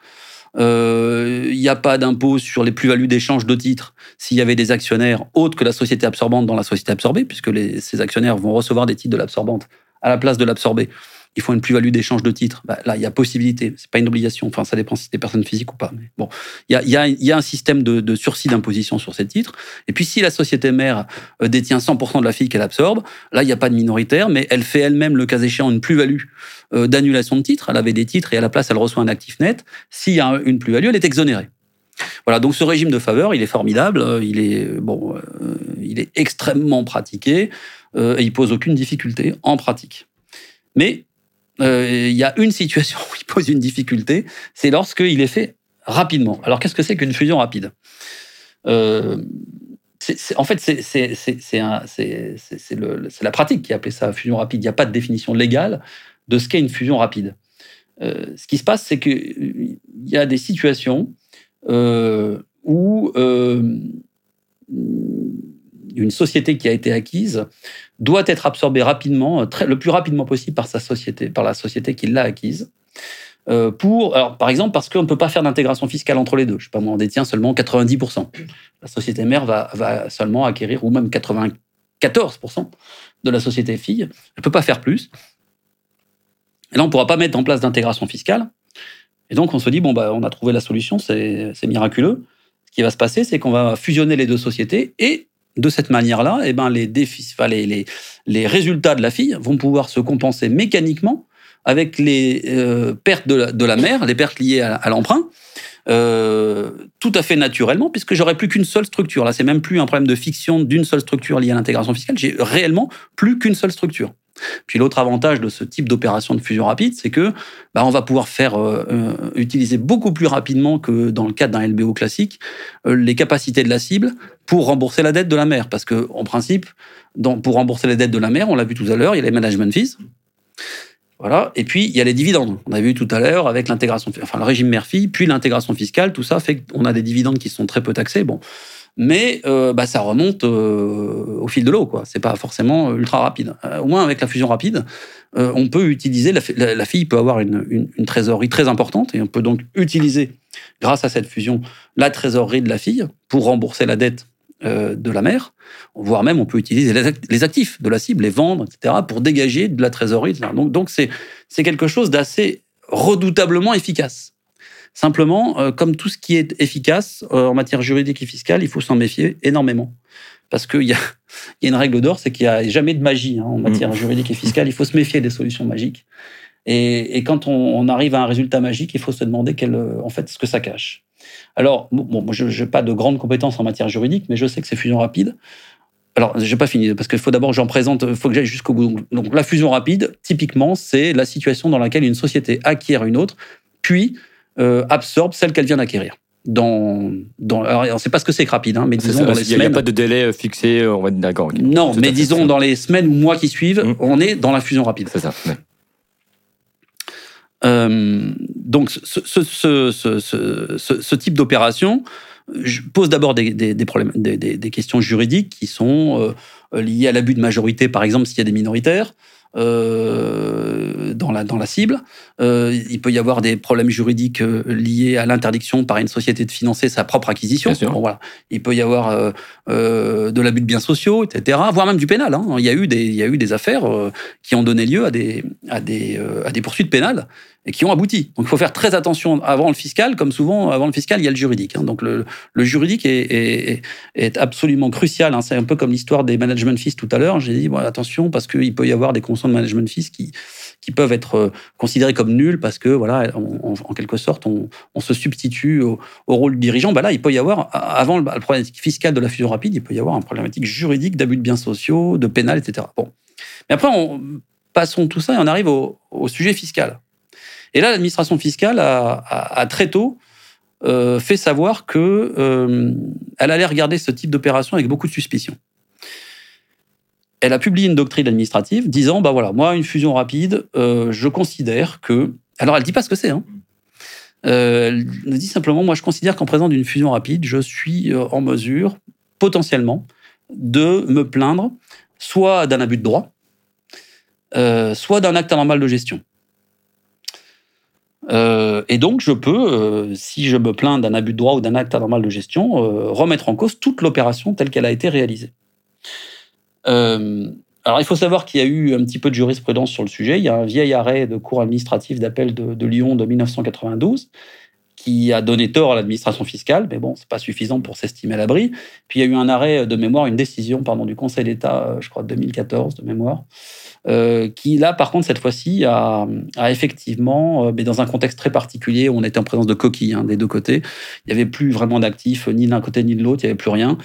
Euh, il n'y a pas d'impôt sur les plus-values d'échange de titres s'il y avait des actionnaires autres que la société absorbante dans la société absorbée, puisque ces actionnaires vont recevoir des titres de l'absorbante à la place de l'absorbé il faut une plus-value d'échange de titres. Bah, là, il y a possibilité. C'est pas une obligation. Enfin, ça dépend si c'est des personnes physiques ou pas. Mais bon, il y a, un système de, sursis d'imposition sur ces titres. Et puis, si la société mère euh, détient 100% de la fille qu'elle absorbe, là, il n'y a pas de minoritaire, mais elle fait elle-même, le cas échéant, une plus-value euh, d'annulation de titres. Elle avait des titres et à la place, elle reçoit un actif net. S'il y a une plus-value, elle est exonérée. Voilà, donc ce régime de faveur, il est formidable, euh, il est bon, il est extrêmement pratiqué et il pose aucune difficulté en pratique. Mais il y a une situation <laughs> où il pose une difficulté, c'est lorsqu'il est fait rapidement. Alors qu'est-ce que c'est qu'une fusion rapide? En fait, c'est la pratique qui a appelé ça fusion rapide. Il n'y a pas de définition légale de ce qu'est une fusion rapide. Euh, ce qui se passe, c'est qu'il y a des situations euh, où euh, une société qui a été acquise doit être absorbée rapidement, le plus rapidement possible par sa société, par la société qui l'a acquise. pour, alors, par exemple, parce qu'on ne peut pas faire d'intégration fiscale entre les deux. Je sais pas, moi, on détient seulement 90%. La société mère va, va seulement acquérir, ou même 94% de la société fille. Elle ne peut pas faire plus. Et là, on ne pourra pas mettre en place d'intégration fiscale. Et donc, on se dit, bon, bah, on a trouvé la solution, c'est miraculeux. Ce qui va se passer, c'est qu'on va fusionner les deux sociétés et de cette manière-là, eh ben, les, les, les, résultats de la fille vont pouvoir se compenser mécaniquement avec les euh, pertes de la, de la, mère, les pertes liées à, l'emprunt, euh, tout à fait naturellement, puisque j'aurai plus qu'une seule structure. Là, c'est même plus un problème de fiction d'une seule structure liée à l'intégration fiscale. J'ai réellement plus qu'une seule structure. Puis l'autre avantage de ce type d'opération de fusion rapide, c'est que bah, on va pouvoir faire euh, euh, utiliser beaucoup plus rapidement que dans le cadre d'un LBO classique euh, les capacités de la cible pour rembourser la dette de la mère. Parce que en principe, pour rembourser les dettes de la mère, on l'a vu tout à l'heure, il y a les management fees. Voilà. Et puis, il y a les dividendes. On a vu tout à l'heure avec l'intégration, enfin, le régime mère-fille, puis l'intégration fiscale. Tout ça fait qu'on a des dividendes qui sont très peu taxés. Bon mais euh, bah, ça remonte euh, au fil de l'eau. quoi. C'est pas forcément ultra rapide. Euh, au moins, avec la fusion rapide, on peut utiliser, la, fille peut avoir une, trésorerie très importante, et on peut donc utiliser, grâce à cette fusion, la trésorerie de la fille pour rembourser la dette de la mère, voire même on peut utiliser les actifs de la cible, les vendre, etc., pour dégager de la trésorerie. Donc, donc c'est quelque chose d'assez redoutablement efficace. Simplement, euh, comme tout ce qui est efficace euh, en matière juridique et fiscale, il faut s'en méfier énormément. Parce qu'il y, a, <laughs> une règle d'or, c'est qu'il n'y a jamais de magie hein, en matière mm. juridique et fiscale. Il faut se méfier des solutions magiques. Et, quand on, arrive à un résultat magique, il faut se demander quel, en fait, ce que ça cache. Alors, bon, je n'ai pas de grandes compétences en matière juridique, mais je sais que c'est fusion rapide. Alors, je n'ai pas fini, parce qu'il faut d'abord que j'en présente, il faut que j'aille jusqu'au bout. Donc, la fusion rapide, typiquement, c'est la situation dans laquelle une société acquiert une autre, puis euh, absorbe celle qu'elle vient d'acquérir. Dans, dans, alors, on ne sait pas ce que c'est rapide, hein, mais disons dans les semaines. Il n'y a pas de délai euh, fixé, euh, on va d'accord. Non, mais disons dans les semaines ou mois qui suivent, mmh. on est dans la fusion rapide. C'est ça. donc, ce, ce, ce, ce type d'opération pose d'abord des, des, des, problèmes, des, des, questions juridiques qui sont liées à l'abus de majorité, par exemple, s'il y a des minoritaires. Euh, dans, la, dans la cible. Euh, il peut y avoir des problèmes juridiques euh, liés à l'interdiction par une société de financer sa propre acquisition. Bon, voilà. Il peut y avoir de l'abus de biens sociaux, etc., voire même du pénal. Hein. Il, y a eu des, il y a eu des affaires qui ont donné lieu à des, à des, à des poursuites pénales et qui ont abouti. Donc il faut faire très attention avant le fiscal, comme souvent avant le fiscal, il y a le juridique. Hein. Donc le, le juridique est, est, est, absolument crucial. Hein. C'est un peu comme l'histoire des management fees tout à l'heure. J'ai dit bon, attention parce qu'il peut y avoir des conditions de management fees qui, qui peuvent être euh, considérées comme nulles parce que voilà, en quelque sorte, on, on se substitue au, au, rôle du dirigeant. Bah là, il peut y avoir avant le, problématique fiscale de la fusion rapide, il peut y avoir un problématique juridique d'abus de biens sociaux, de pénal, etc. Bon, mais après, on, passons tout ça et on arrive au, au sujet fiscal. Et là, l'administration fiscale a, très tôt euh, fait savoir que euh, allait regarder ce type d'opération avec beaucoup de suspicion. Elle a publié une doctrine administrative disant bah voilà, moi, une fusion rapide, euh, je considère que. Alors, elle dit pas ce que c'est. Hein. elle dit simplement moi, je considère qu'en présence d'une fusion rapide, je suis en mesure, potentiellement, de me plaindre soit d'un abus de droit, soit d'un acte anormal de gestion. Euh, et donc, je peux, euh, si je me plains d'un abus de droit ou d'un acte anormal de gestion, euh, remettre en cause toute l'opération telle qu'elle a été réalisée. alors, il faut savoir qu'il y a eu un petit peu de jurisprudence sur le sujet. Il y a un vieil arrêt de cour administrative d'appel de, Lyon de 1992 qui a donné tort à l'administration fiscale, mais bon, c'est pas suffisant pour s'estimer à l'abri. Puis il y a eu un arrêt de mémoire, une décision, pardon, du Conseil d'État, je crois, de 2014 de mémoire, euh, qui là, par contre, cette fois-ci, a, effectivement, euh, mais dans un contexte très particulier, on était en présence de coquilles hein, des deux côtés, il n'y avait plus vraiment d'actifs, ni d'un côté ni de l'autre, il n'y avait plus rien.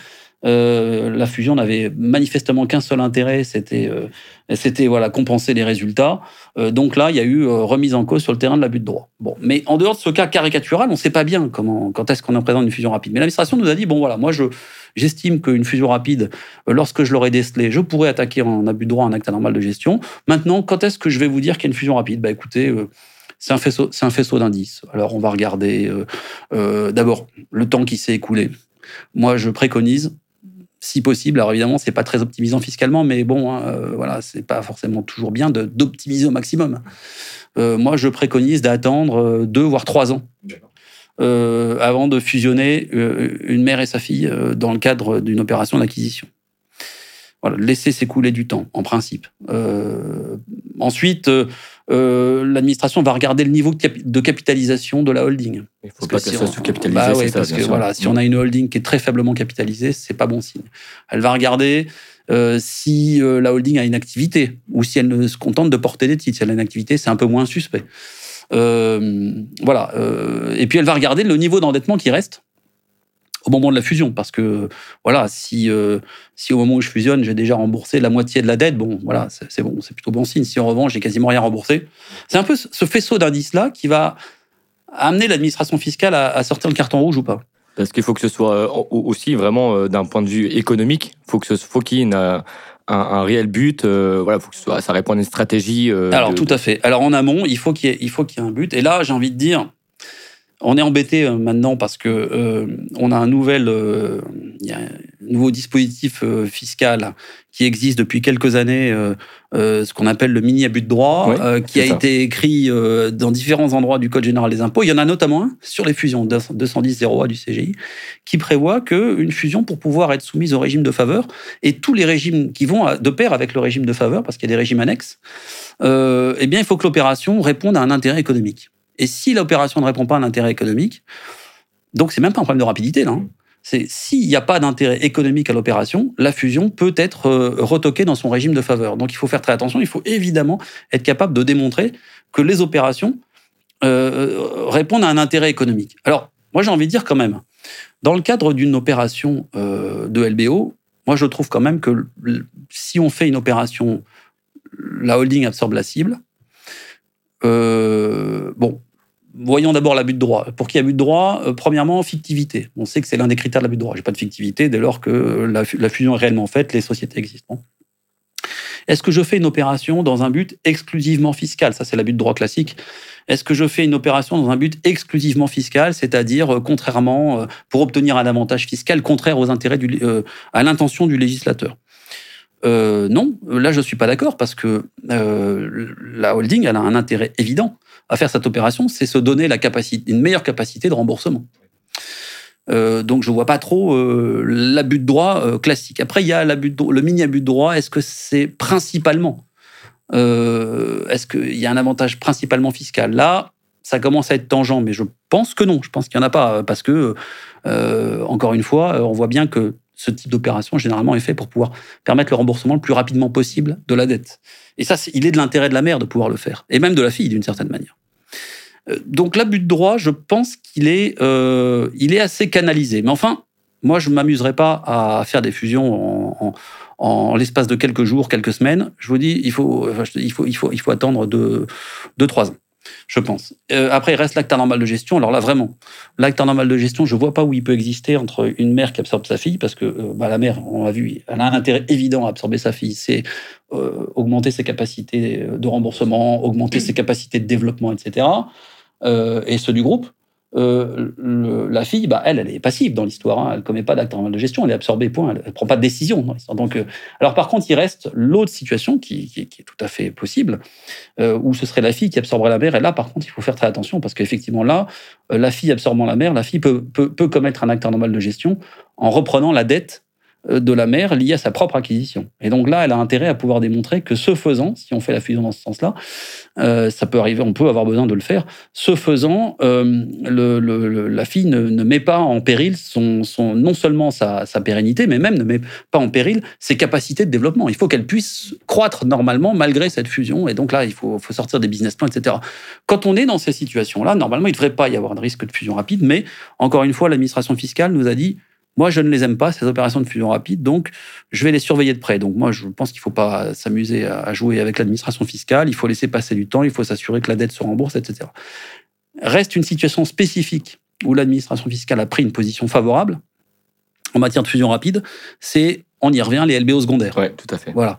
Euh, la fusion n'avait manifestement qu'un seul intérêt, c'était euh, voilà compenser les résultats. Euh, donc là, il y a eu remise en cause sur le terrain de l'abus de droit. Bon, mais en dehors de ce cas caricatural, on ne sait pas bien comment quand est-ce qu'on en présente une fusion rapide. Mais l'administration nous a dit bon voilà, moi je j'estime qu'une fusion rapide, lorsque je l'aurai décelée, je pourrais attaquer en abus de droit un acte anormal de gestion. Maintenant, quand est-ce que je vais vous dire qu'il y a une fusion rapide? Bah écoutez. c'est un faisceau d'indices. Alors, on va regarder d'abord le temps qui s'est écoulé. Moi, je préconise si possible. Alors évidemment, c'est pas très optimisant fiscalement, mais bon, hein, euh, voilà, c'est pas forcément toujours bien d'optimiser au maximum. Euh, moi, je préconise d'attendre euh, deux voire trois ans avant de fusionner une mère et sa fille dans le cadre d'une opération d'acquisition. Voilà, laisser s'écouler du temps, en principe. ensuite, euh, l'administration va regarder le niveau de capitalisation de la holding. Il faut pas que, soit sous-capitalisé. Bah parce que voilà, si on a une holding qui est très faiblement capitalisée, c'est pas bon signe. Elle va regarder euh, si euh, la holding a une activité ou si elle ne se contente de porter des titres. Si elle a une activité, c'est un peu moins suspect. voilà. et puis elle va regarder le niveau d'endettement qui reste au moment de la fusion, parce que voilà, si euh, si au moment où je fusionne, j'ai déjà remboursé la moitié de la dette, bon, voilà, c'est bon, c'est plutôt bon signe. Si en revanche, j'ai quasiment rien remboursé, c'est un peu ce faisceau d'indices là qui va amener l'administration fiscale à, sortir le carton rouge ou pas. Parce qu'il faut que ce soit euh, aussi vraiment euh, d'un point de vue économique, faut que ce faut qu'il y ait un, un, réel but. voilà, faut que ce soit, ça réponde à une stratégie. Alors tout à fait. Alors en amont, il faut qu'il y ait, il faut qu'il y ait un but. Et là, j'ai envie de dire, on est embêté euh, maintenant parce que euh, on a un nouvel, euh, y a un nouveau dispositif fiscal qui existe depuis quelques années, ce qu'on appelle le mini abus de droit, qui a été écrit dans différents endroits du Code général des impôts. Il y en a notamment un sur les fusions 210.0A du CGI, qui prévoit qu'une fusion, pour pouvoir être soumise au régime de faveur, et tous les régimes qui vont de pair avec le régime de faveur, parce qu'il y a des régimes annexes, eh bien, il faut que l'opération réponde à un intérêt économique. Et si l'opération ne répond pas à un intérêt économique, donc c'est même pas un problème de rapidité là. C'est s'il n'y a pas d'intérêt économique à l'opération, la fusion peut être euh, retoquée dans son régime de faveur. Donc il faut faire très attention. Il faut évidemment être capable de démontrer que les opérations euh, répondent à un intérêt économique. Alors moi j'ai envie de dire quand même, dans le cadre d'une opération euh, de LBO, moi je trouve quand même que si on fait une opération, la holding absorbe la cible. bon, Voyons d'abord l'abus de droit. Pour ait abus de droit, euh, premièrement, fictivité. On sait que c'est l'un des critères de l'abus de droit. J'ai pas de fictivité dès lors que la, fusion est réellement faite, les sociétés existent. Est-ce que je fais une opération dans un but exclusivement fiscal? Ça, c'est l'abus de droit classique. Est-ce que je fais une opération dans un but exclusivement fiscal, c'est-à-dire euh, contrairement euh, pour obtenir un avantage fiscal contraire aux intérêts à l'intention du législateur Non, là je suis pas d'accord parce que la holding elle a un intérêt évident à faire cette opération, c'est se donner la capacité, une meilleure capacité de remboursement. Euh, donc je vois pas trop euh, l'abus de droit euh, classique. Après il y a le mini abus de droit. Est-ce que c'est principalement Est-ce qu'il y a un avantage principalement fiscal? Là, ça commence à être tangent, mais je pense que non. Je pense qu'il n'y en a pas parce que encore une fois, on voit bien que ce type d'opération généralement est fait pour pouvoir permettre le remboursement le plus rapidement possible de la dette. Et ça, il est de l'intérêt de la mère de pouvoir le faire, et même de la fille d'une certaine manière. Euh, donc l'abus de droit, je pense qu'il est, euh, il est assez canalisé. Mais enfin, moi, je ne m'amuserai pas à faire des fusions en, l'espace de quelques jours, quelques semaines. Je vous dis, il faut, il faut, il faut, il faut attendre deux, deux, trois ans je pense. Euh, après, il reste l'acte anormal de gestion. Alors là, vraiment, l'acte anormal de gestion, je ne vois pas où il peut exister entre une mère qui absorbe sa fille, parce que bah, la mère, on l'a vu, elle a un intérêt évident à absorber sa fille. C'est augmenter ses capacités de remboursement, augmenter ses capacités de développement, etc. Euh, et ceux du groupe, euh, la fille, bah, elle, elle est passive dans l'histoire. Hein. Elle ne commet pas d'acte de gestion, elle est absorbée, point. Elle ne prend pas de décision. Donc, euh, alors, par contre, il reste l'autre situation qui, est tout à fait possible, où ce serait la fille qui absorberait la mère. Et là, par contre, il faut faire très attention parce qu'effectivement, là, la fille absorbant la mère, la fille peut, peut, peut commettre un acte normal de gestion en reprenant la dette euh, de la mère liée à sa propre acquisition. Et donc là, elle a intérêt à pouvoir démontrer que ce faisant, si on fait la fusion dans ce sens-là, euh, ça peut arriver, on peut avoir besoin de le faire. Ce faisant, euh, la fille ne, met pas en péril son, non seulement sa, pérennité, mais même ne met pas en péril ses capacités de développement. Il faut qu'elle puisse croître normalement malgré cette fusion. Et donc là, il faut, faut sortir des business plans, etc. Quand on est dans ces situations-là, normalement, il ne devrait pas y avoir de risque de fusion rapide. Mais encore une fois, l'administration fiscale nous a dit Moi, je ne les aime pas, ces opérations de fusion rapide, donc je vais les surveiller de près. Donc moi, je pense qu'il ne faut pas s'amuser à jouer avec l'administration fiscale, il faut laisser passer du temps, il faut s'assurer que la dette se rembourse, etc. Reste une situation spécifique où l'administration fiscale a pris une position favorable en matière de fusion rapide, c'est, on y revient, les LBO secondaires. Oui, tout à fait. Voilà.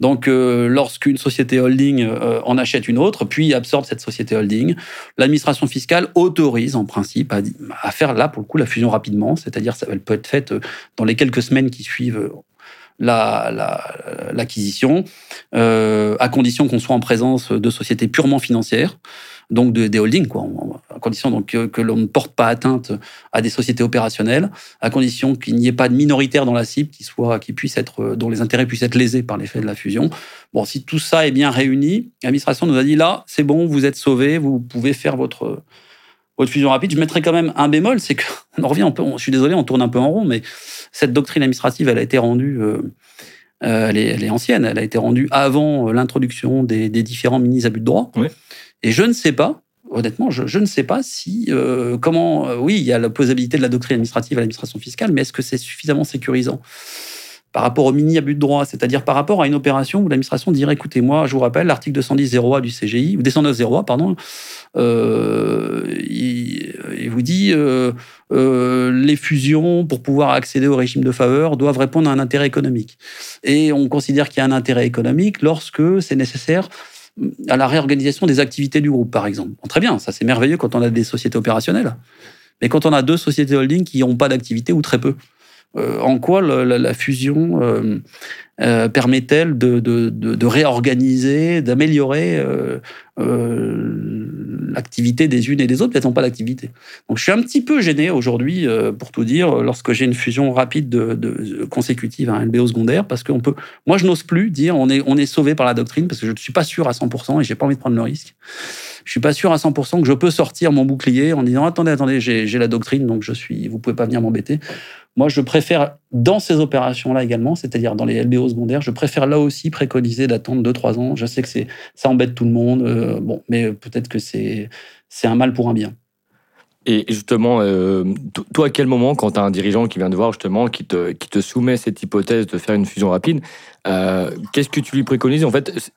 Donc, euh, lorsqu'une société holding euh, en achète une autre, puis absorbe cette société holding, l'administration fiscale autorise en principe à, faire là, pour le coup, la fusion rapidement, c'est-à-dire elle peut être faite euh, dans les quelques semaines qui suivent l'acquisition, à condition qu'on soit en présence de sociétés purement financières donc de, des holdings, à condition donc que, l'on ne porte pas atteinte à des sociétés opérationnelles, à condition qu'il n'y ait pas de minoritaire dans la cible qui soit, qui puisse être, dont les intérêts puissent être lésés par l'effet de la fusion. Bon, si tout ça est bien réuni, l'administration nous a dit là, c'est bon, vous êtes sauvés, vous pouvez faire votre votre fusion rapide. Je mettrai quand même un bémol, c'est qu'on <laughs> en revient un peu. Je suis désolé, on tourne un peu en rond, mais cette doctrine administrative, elle a été rendue. Euh, euh, elle, est, ancienne, elle a été rendue avant l'introduction des, des différents mini abus de droit. Oui. Et je ne sais pas, honnêtement, je, ne sais pas si, euh, comment, euh, oui, il y a la posabilité de la doctrine administrative à l'administration fiscale, mais est-ce que c'est suffisamment sécurisant par rapport au mini-abus de droit, c'est-à-dire par rapport à une opération où l'administration dirait, écoutez, moi, je vous rappelle, l'article 210.0A du CGI, ou 209.0A, pardon, euh, il, vous dit, les fusions, pour pouvoir accéder au régime de faveur, doivent répondre à un intérêt économique. Et on considère qu'il y a un intérêt économique lorsque c'est nécessaire à la réorganisation des activités du groupe, par exemple. très bien, ça c'est merveilleux quand on a des sociétés opérationnelles. Mais quand on a deux sociétés holding qui n'ont pas d'activité ou très peu, euh, en quoi la, fusion euh, euh, permet-elle de, réorganiser, d'améliorer l'activité des unes et des autres Peut-être pas d'activité. Donc je suis un petit peu gêné aujourd'hui, pour tout dire, lorsque j'ai une fusion rapide de, consécutive à un LBO secondaire, parce qu'on peut. Moi, je n'ose plus dire on est, on est sauvé par la doctrine, parce que je ne suis pas sûr à 100% et j'ai pas envie de prendre le risque. Je suis pas sûr à 100% que je peux sortir mon bouclier en disant attendez, attendez, j'ai la doctrine, donc je suis, vous pouvez pas venir m'embêter. Moi, je préfère, dans ces opérations-là également, c'est-à-dire dans les LBO secondaires, je préfère là aussi préconiser d'attendre 2-3 ans. Je sais que ça embête tout le monde, euh, bon, mais peut-être que c'est un mal pour un bien. Et justement, euh, toi, à quel moment, quand tu as un dirigeant qui vient te voir, justement, qui te, qui te soumet cette hypothèse de faire une fusion rapide, euh, qu'est-ce que tu lui préconises? En fait,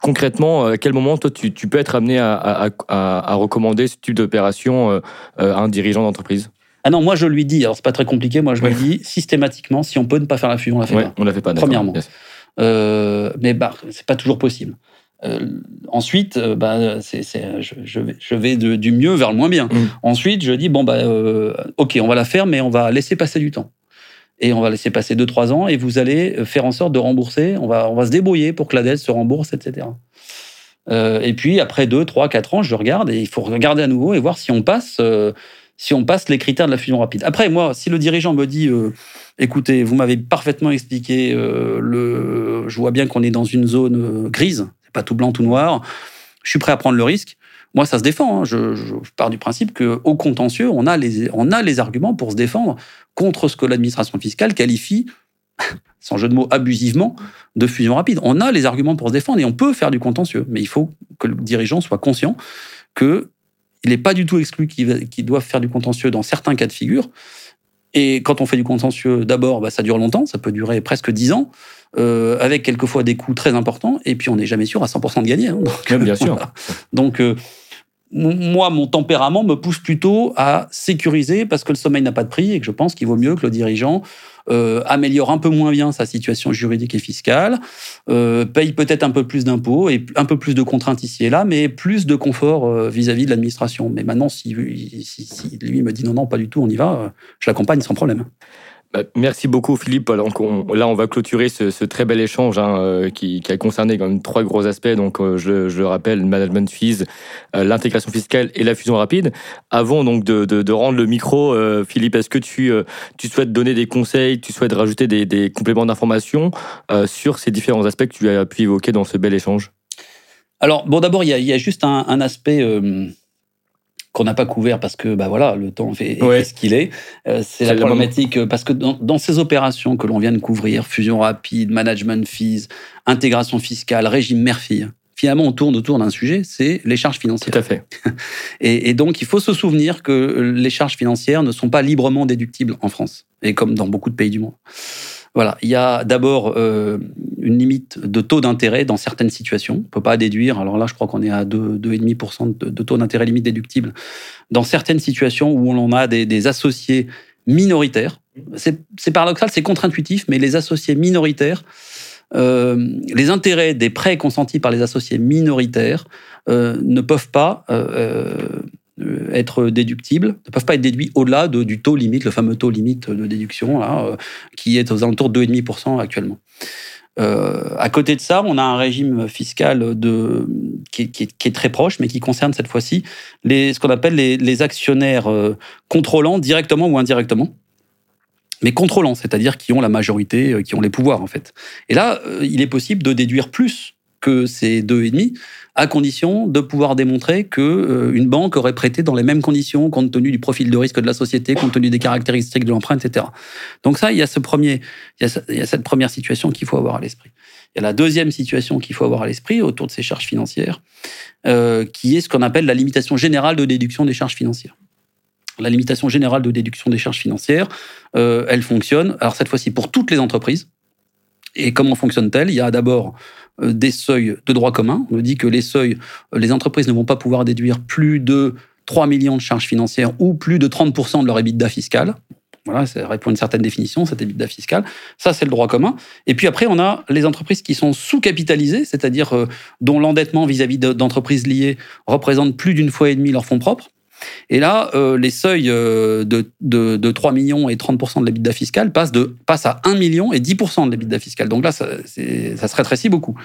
concrètement, à quel moment, toi, tu, tu peux être amené à, à, à, recommander ce type d'opération à un dirigeant d'entreprise? Ah non, moi je lui dis, alors c'est pas très compliqué, moi je lui dis systématiquement, si on peut ne pas faire la fusion, on la fait pas. On la fait pas, Premièrement. Euh, mais bah, c'est pas toujours possible. Euh, ensuite, euh, bah, c'est, je, je, vais, je, vais, du mieux vers le moins bien. Mm. Ensuite, je dis, bon, bah, ok, on va la faire, mais on va laisser passer du temps. Et on va laisser passer 2-3 ans, et vous allez faire en sorte de rembourser. On va, on va se débrouiller pour que la dette se rembourse, etc. et puis, après 2, 3, 4 ans, je regarde, et il faut regarder à nouveau et voir si on passe si on passe les critères de la fusion rapide. Après, moi, si le dirigeant me dit, euh, écoutez, vous m'avez parfaitement expliqué, euh, le, je vois bien qu'on est dans une zone euh, grise, c'est pas tout blanc, tout noir, je suis prêt à prendre le risque. Moi, ça se défend. Hein. Je, pars du principe qu'au contentieux, on a, les, on a les arguments pour se défendre contre ce que l'administration fiscale qualifie, <laughs> sans jeu de mots, abusivement, de fusion rapide. On a les arguments pour se défendre et on peut faire du contentieux. Mais il faut que le dirigeant soit conscient que il n'est pas du tout exclu qu'ils doivent faire du contentieux dans certains cas de figure. Et quand on fait du contentieux, d'abord, bah, ça dure longtemps, ça peut durer presque 10 ans, euh, avec quelquefois des coûts très importants, et puis on n'est jamais sûr à 100% de gagner. Hein, donc, bien sûr. <laughs> Donc, euh, moi, mon tempérament me pousse plutôt à sécuriser parce que le sommeil n'a pas de prix et que je pense qu'il vaut mieux que le dirigeant euh, améliore un peu moins bien sa situation juridique et fiscale, euh, paye peut-être un peu plus d'impôts et un peu plus de contraintes ici et là, mais plus de confort euh, vis-à-vis de l'administration. Mais maintenant, si, si, si, lui me dit non, non, pas du tout, on y va, je l'accompagne sans problème. Bah, merci beaucoup Philippe. là, on va clôturer ce, très bel échange hein, euh, qui, a concerné quand même trois gros aspects. Donc, euh, je, je, le rappelle, management fees, euh, l'intégration fiscale et la fusion rapide. Avant donc de, rendre le micro, Philippe, est-ce que tu, tu souhaites donner des conseils, tu souhaites rajouter des, compléments d'information sur ces différents aspects que tu as pu évoquer dans ce bel échange? Alors, bon, d'abord, il y, a juste un, un aspect qu'on n'a pas couvert parce que bah voilà le temps fait, ce qu'il est. Euh, c'est la problématique euh, parce que dans, ces opérations que l'on vient de couvrir, fusion rapide, management fees, intégration fiscale, régime mère-fille, finalement, on tourne autour d'un sujet, c'est les charges financières. Tout à fait. <laughs> Et, et, donc, il faut se souvenir que les charges financières ne sont pas librement déductibles en France, et comme dans beaucoup de pays du monde. Voilà, il y a d'abord euh, une limite de taux d'intérêt dans certaines situations. On ne peut pas déduire, alors là je crois qu'on est à 2,5% de, de taux d'intérêt limite déductible, dans certaines situations où on a des, des associés minoritaires. C'est paradoxal, c'est contre-intuitif, mais les associés minoritaires, euh, les intérêts des prêts consentis par les associés minoritaires euh, ne peuvent pas euh, euh, être déductibles, ne peuvent pas être déduits au-delà de, du taux limite, le fameux taux limite de déduction, là, euh, qui est aux alentours de 2,5% actuellement. Euh, à côté de ça, on a un régime fiscal de, qui, est très proche, mais qui concerne cette fois-ci ce qu'on appelle les, actionnaires euh, contrôlants directement ou indirectement mais contrôlants, c'est-à-dire qui ont la majorité, euh, qui ont les pouvoirs en fait. Et là, euh, il est possible de déduire plus que ces deux et demi, à condition de pouvoir démontrer que euh, une banque aurait prêté dans les mêmes conditions, compte tenu du profil de risque de la société, compte tenu des caractéristiques de l'emprunt, etc. Donc ça, il y a ce premier, il y a, il y a cette première situation qu'il faut avoir à l'esprit. Il y a la deuxième situation qu'il faut avoir à l'esprit autour de ces charges financières, euh, qui est ce qu'on appelle la limitation générale de déduction des charges financières. La limitation générale de déduction des charges financières, euh, elle fonctionne, alors cette fois-ci pour toutes les entreprises. Et comment fonctionne-t-elle? Il y a d'abord des seuils de droit commun. On dit que les seuils, euh, les entreprises ne vont pas pouvoir déduire plus de 3 millions de charges financières ou plus de 30% de leur EBITDA fiscal. Voilà, ça répond à une certaine définition, cet EBITDA fiscal. Ça, c'est le droit commun. Et puis après, on a les entreprises qui sont sous-capitalisées, c'est-à-dire euh, dont l'endettement vis-à-vis d'entreprises liées représente plus d'une fois et demie leur fonds propres. Et là, euh, les seuils euh, de, de, de, 3 millions et 30% de l'EBITDA fiscal passent, de, passent à 1 million et 10% de l'EBITDA fiscal. Donc là, ça, ça se rétrécit beaucoup.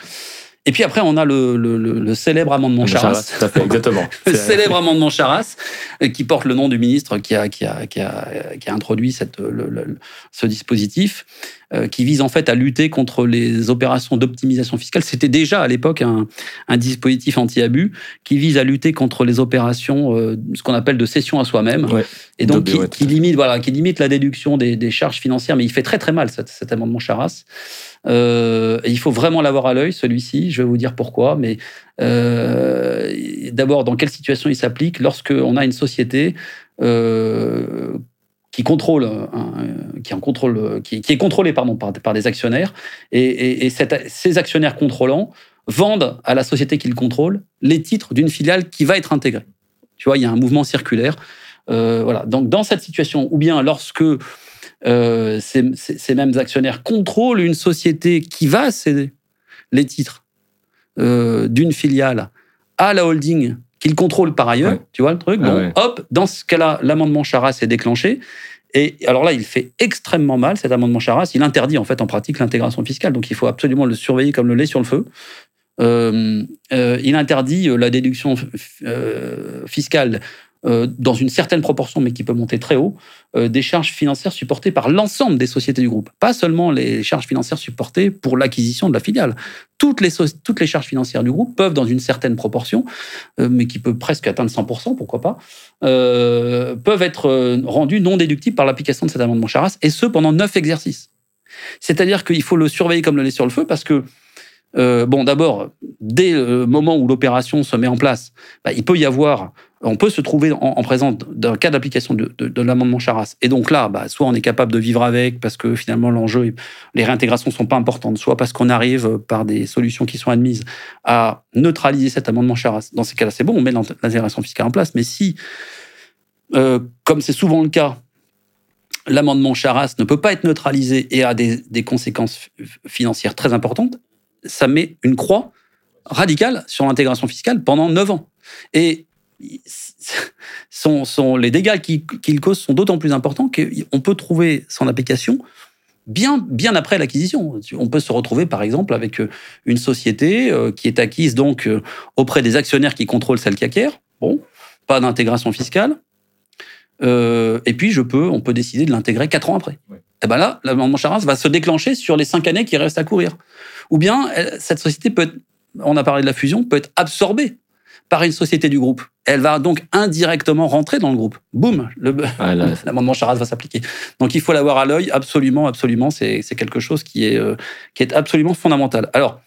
Et puis après, on a le, le, le, le célèbre amendement Charras. Fait, exactement. <laughs> le célèbre amendement Charras, euh, qui porte le nom du ministre qui a, qui a, qui a, qui a introduit cette, ce dispositif, qui vise en fait à lutter contre les opérations d'optimisation fiscale. C'était déjà à l'époque un, un, dispositif anti-abus qui vise à lutter contre les opérations, euh, ce qu'on appelle de cession à soi-même, ouais. et donc qui, qui, limite, voilà, qui limite la déduction des, des, charges financières. Mais il fait très très mal cet, cet amendement Charras. Euh, il faut vraiment l'avoir à l'œil, celui-ci. Je vais vous dire pourquoi. Mais euh, d'abord, dans quelle situation il s'applique Lorsqu'on a une société euh, qui est contrôlée pardon, par, des actionnaires, et, ces actionnaires contrôlants vendent à la société qu'ils contrôlent les titres d'une filiale qui va être intégrée. Tu vois, il y a un mouvement circulaire. Euh. Donc, dans cette situation, ou bien lorsque euh, ces, ces, mêmes actionnaires contrôlent une société qui va céder les titres euh, d'une filiale à la holding qu'ils contrôlent par ailleurs. Ouais. Tu vois le truc Bon, ah ouais. hop, dans ce cas-là, l'amendement Charras est déclenché. Et alors là, il fait extrêmement mal, cet amendement Charras. Il interdit en fait en pratique l'intégration fiscale. Donc il faut absolument le surveiller comme le lait sur le feu. Euh, euh, il interdit la déduction euh, fiscale euh, dans une certaine proportion, mais qui peut monter très haut, euh, des charges financières supportées par l'ensemble des sociétés du groupe. Pas seulement les charges financières supportées pour l'acquisition de la filiale. Toutes les, toutes les charges financières du groupe peuvent, dans une certaine proportion, euh, mais qui peut presque atteindre 100%, pourquoi pas, peuvent être rendues non déductibles par l'application de cet amendement Charras, et ce pendant neuf exercices. C'est-à-dire qu'il faut le surveiller comme le lait sur le feu, parce que bon, d'abord, dès le moment où l'opération se met en place, bah, il peut y avoir, on peut se trouver en, en présence d'un cas d'application de, de, de l'amendement Charras. Et donc là, bah, soit on est capable de vivre avec parce que finalement l'enjeu, les réintégrations sont pas importantes, soit parce qu'on arrive par des solutions qui sont admises à neutraliser cet amendement Charras. Dans ces cas-là, c'est bon, on met l'intégration fiscale en place. Mais si, euh, comme c'est souvent le cas, l'amendement Charras ne peut pas être neutralisé et a des, des conséquences financières très importantes, ça met une croix radicale sur l'intégration fiscale pendant 9 ans. Et sont, sont, les dégâts qu'il qu cause sont d'autant plus importants qu'on peut trouver son application bien, bien après l'acquisition. On peut se retrouver, par exemple, avec une société euh, qui est acquise donc euh, auprès des actionnaires qui contrôlent celle qui acquiert. Bon, pas d'intégration fiscale. Euh, et puis, je peux, on peut décider de l'intégrer quatre ans après. Ouais. Et ben là, l'amendement Charras va se déclencher sur les cinq années qui restent à courir. Ou bien, cette société peut être, on a parlé de la fusion, peut être absorbée par une société du groupe. Elle va donc indirectement rentrer dans le groupe. Boum, ah <laughs> l'amendement Charras va s'appliquer. Donc il faut l'avoir à l'œil, absolument, absolument. C'est quelque chose qui est, euh, qui est absolument fondamental. Alors,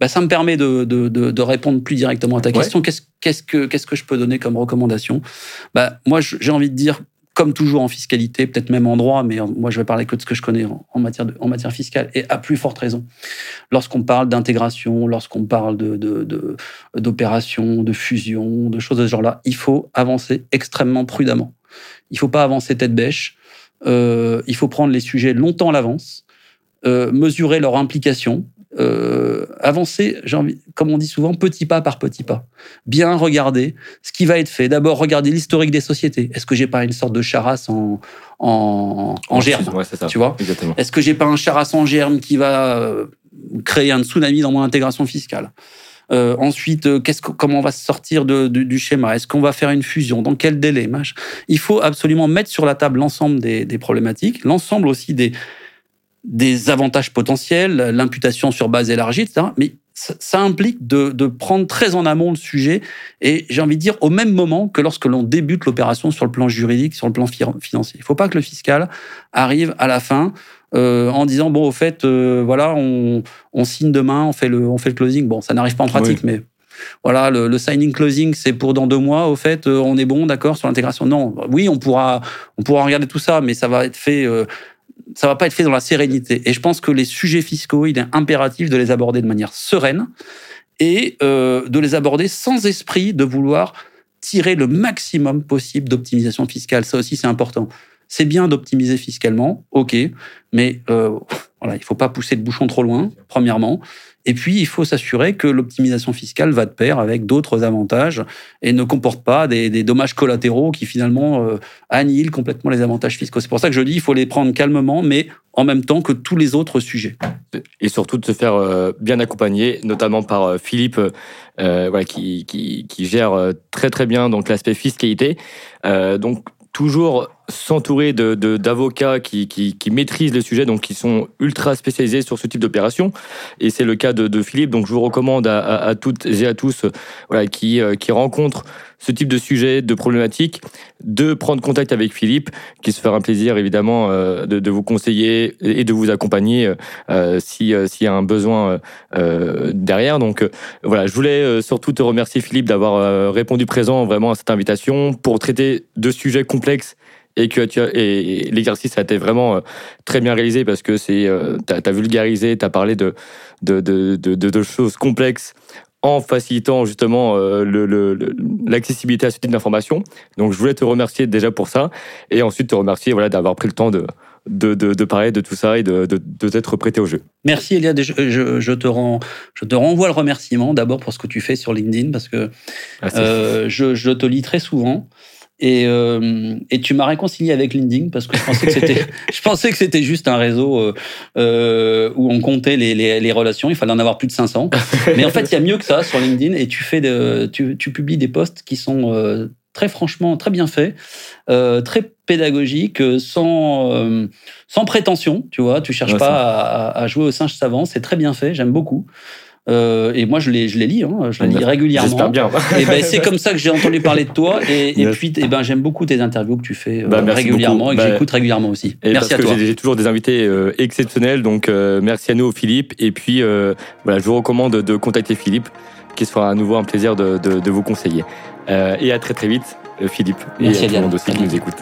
bah, ça me permet de, de, de, répondre plus directement à ta question. Qu'est-ce, qu'est-ce, que, qu'est-ce que je peux donner comme recommandation? Bah, Moi, j'ai envie de dire, comme toujours en fiscalité, peut-être même en droit, mais moi je vais parler que de ce que je connais en, matière, de, en matière fiscale, et à plus forte raison. Lorsqu'on parle d'intégration, lorsqu'on parle de, de, d'opérations, de fusion, de choses de ce genre-là, il faut avancer extrêmement prudemment. Il ne faut pas avancer tête bêche. Euh, il faut prendre les sujets longtemps à l'avance, euh, mesurer leur implication, euh, avancer, envie, comme on dit souvent, petit pas par petit pas. Bien regarder ce qui va être fait. D'abord, regarder l'historique des sociétés. Est-ce que j'ai pas une sorte de charasse en, en, en germe Tu vois? Est-ce que j'ai pas un charasse en germe qui va euh, créer un tsunami dans mon intégration fiscale? Euh, ensuite, euh, qu'est-ce que, comment on va sortir de, du schéma? Est-ce qu'on va faire une fusion? Dans quel délai? Il faut absolument mettre sur la table l'ensemble des, des problématiques, l'ensemble aussi des, des avantages potentiels, l'imputation sur base élargie, etc. Mais ça, implique de, de, prendre très en amont le sujet et j'ai envie de dire au même moment que lorsque l'on débute l'opération sur le plan juridique, sur le plan financier. Il ne faut pas que le fiscal arrive à la fin euh, en disant bon au fait euh, voilà on, on, signe demain, on fait le on fait le closing. Bon ça n'arrive pas en pratique mais voilà, le, le, signing closing, c'est pour dans deux mois. Au fait, euh, on est bon, d'accord, sur l'intégration. Non, oui, on pourra, on pourra regarder tout ça, mais ça va être fait euh, ça va pas être fait dans la sérénité. Et je pense que les sujets fiscaux, il est impératif de les aborder de manière sereine et euh, de les aborder sans esprit de vouloir tirer le maximum possible d'optimisation fiscale. Ça aussi, c'est important. C'est bien d'optimiser fiscalement, ok, mais euh, voilà, il faut pas pousser le bouchon trop loin, premièrement. Et puis, il faut s'assurer que l'optimisation fiscale va de pair avec d'autres avantages et ne comporte pas des, dommages collatéraux qui finalement euh, annihilent complètement les avantages fiscaux. C'est pour ça que je dis il faut les prendre calmement, mais en même temps que tous les autres sujets. Et surtout de se faire euh, bien accompagner, notamment par euh, Philippe, qui, qui, gère très très bien donc l'aspect fiscalité. donc toujours s'entourer de, d'avocats qui, qui, maîtrisent le sujet, donc qui sont ultra spécialisés sur ce type d'opération. Et c'est le cas de, de, Philippe. Donc je vous recommande à, toutes et à tous voilà, qui, euh, qui rencontrent ce type de sujet, de problématique, de prendre contact avec Philippe, qui se fera un plaisir évidemment euh, de, de, vous conseiller et de vous accompagner euh, si s'il y a un besoin derrière. Donc voilà, je voulais surtout te remercier Philippe d'avoir répondu présent vraiment à cette invitation pour traiter de sujets complexes et que tu as, et l'exercice a été vraiment euh, très bien réalisé parce que c'est euh, tu as, vulgarisé, tu as parlé de de, de, de, de, choses complexes en facilitant justement euh, l'accessibilité à ce type d'information. Donc je voulais te remercier déjà pour ça et ensuite te remercier voilà, d'avoir pris le temps de, de, de, parler de tout ça et de, de, t'être prêté au jeu. Merci Eliade, je, je, je, te rends, je te renvoie le remerciement d'abord pour ce que tu fais sur LinkedIn parce que euh, je, je, te lis très souvent. Et, euh, et tu m'as réconcilié avec LinkedIn parce que je pensais que c'était, <laughs> je pensais que c'était juste un réseau euh, euh, où on comptait les, les, les, relations. Il fallait en avoir plus de 500. Mais en fait, il y a mieux que ça sur LinkedIn et tu fais de, tu, tu publies des posts qui sont euh, très franchement très bien faits, euh, très pédagogiques, sans sans prétention. Tu vois, tu cherches pas à, à, jouer au singe savant. C'est très bien fait. J'aime beaucoup. Euh, et moi, je les, je les lis, hein, je les lis régulièrement. J'espère bien. <laughs> et ben, c'est comme ça que j'ai entendu parler de toi. Et, et puis, et ben, j'aime beaucoup tes interviews que tu fais euh, bah, régulièrement et que bah, j'écoute régulièrement aussi. merci à toi. J'ai toujours des invités euh, exceptionnels, donc euh, merci à nous, Philippe. Et puis, voilà, je vous recommande de contacter Philippe, qui sera à nouveau un plaisir de, de, de vous conseiller. et à très très vite, Philippe, merci et à tout le monde aussi qui nous écoute.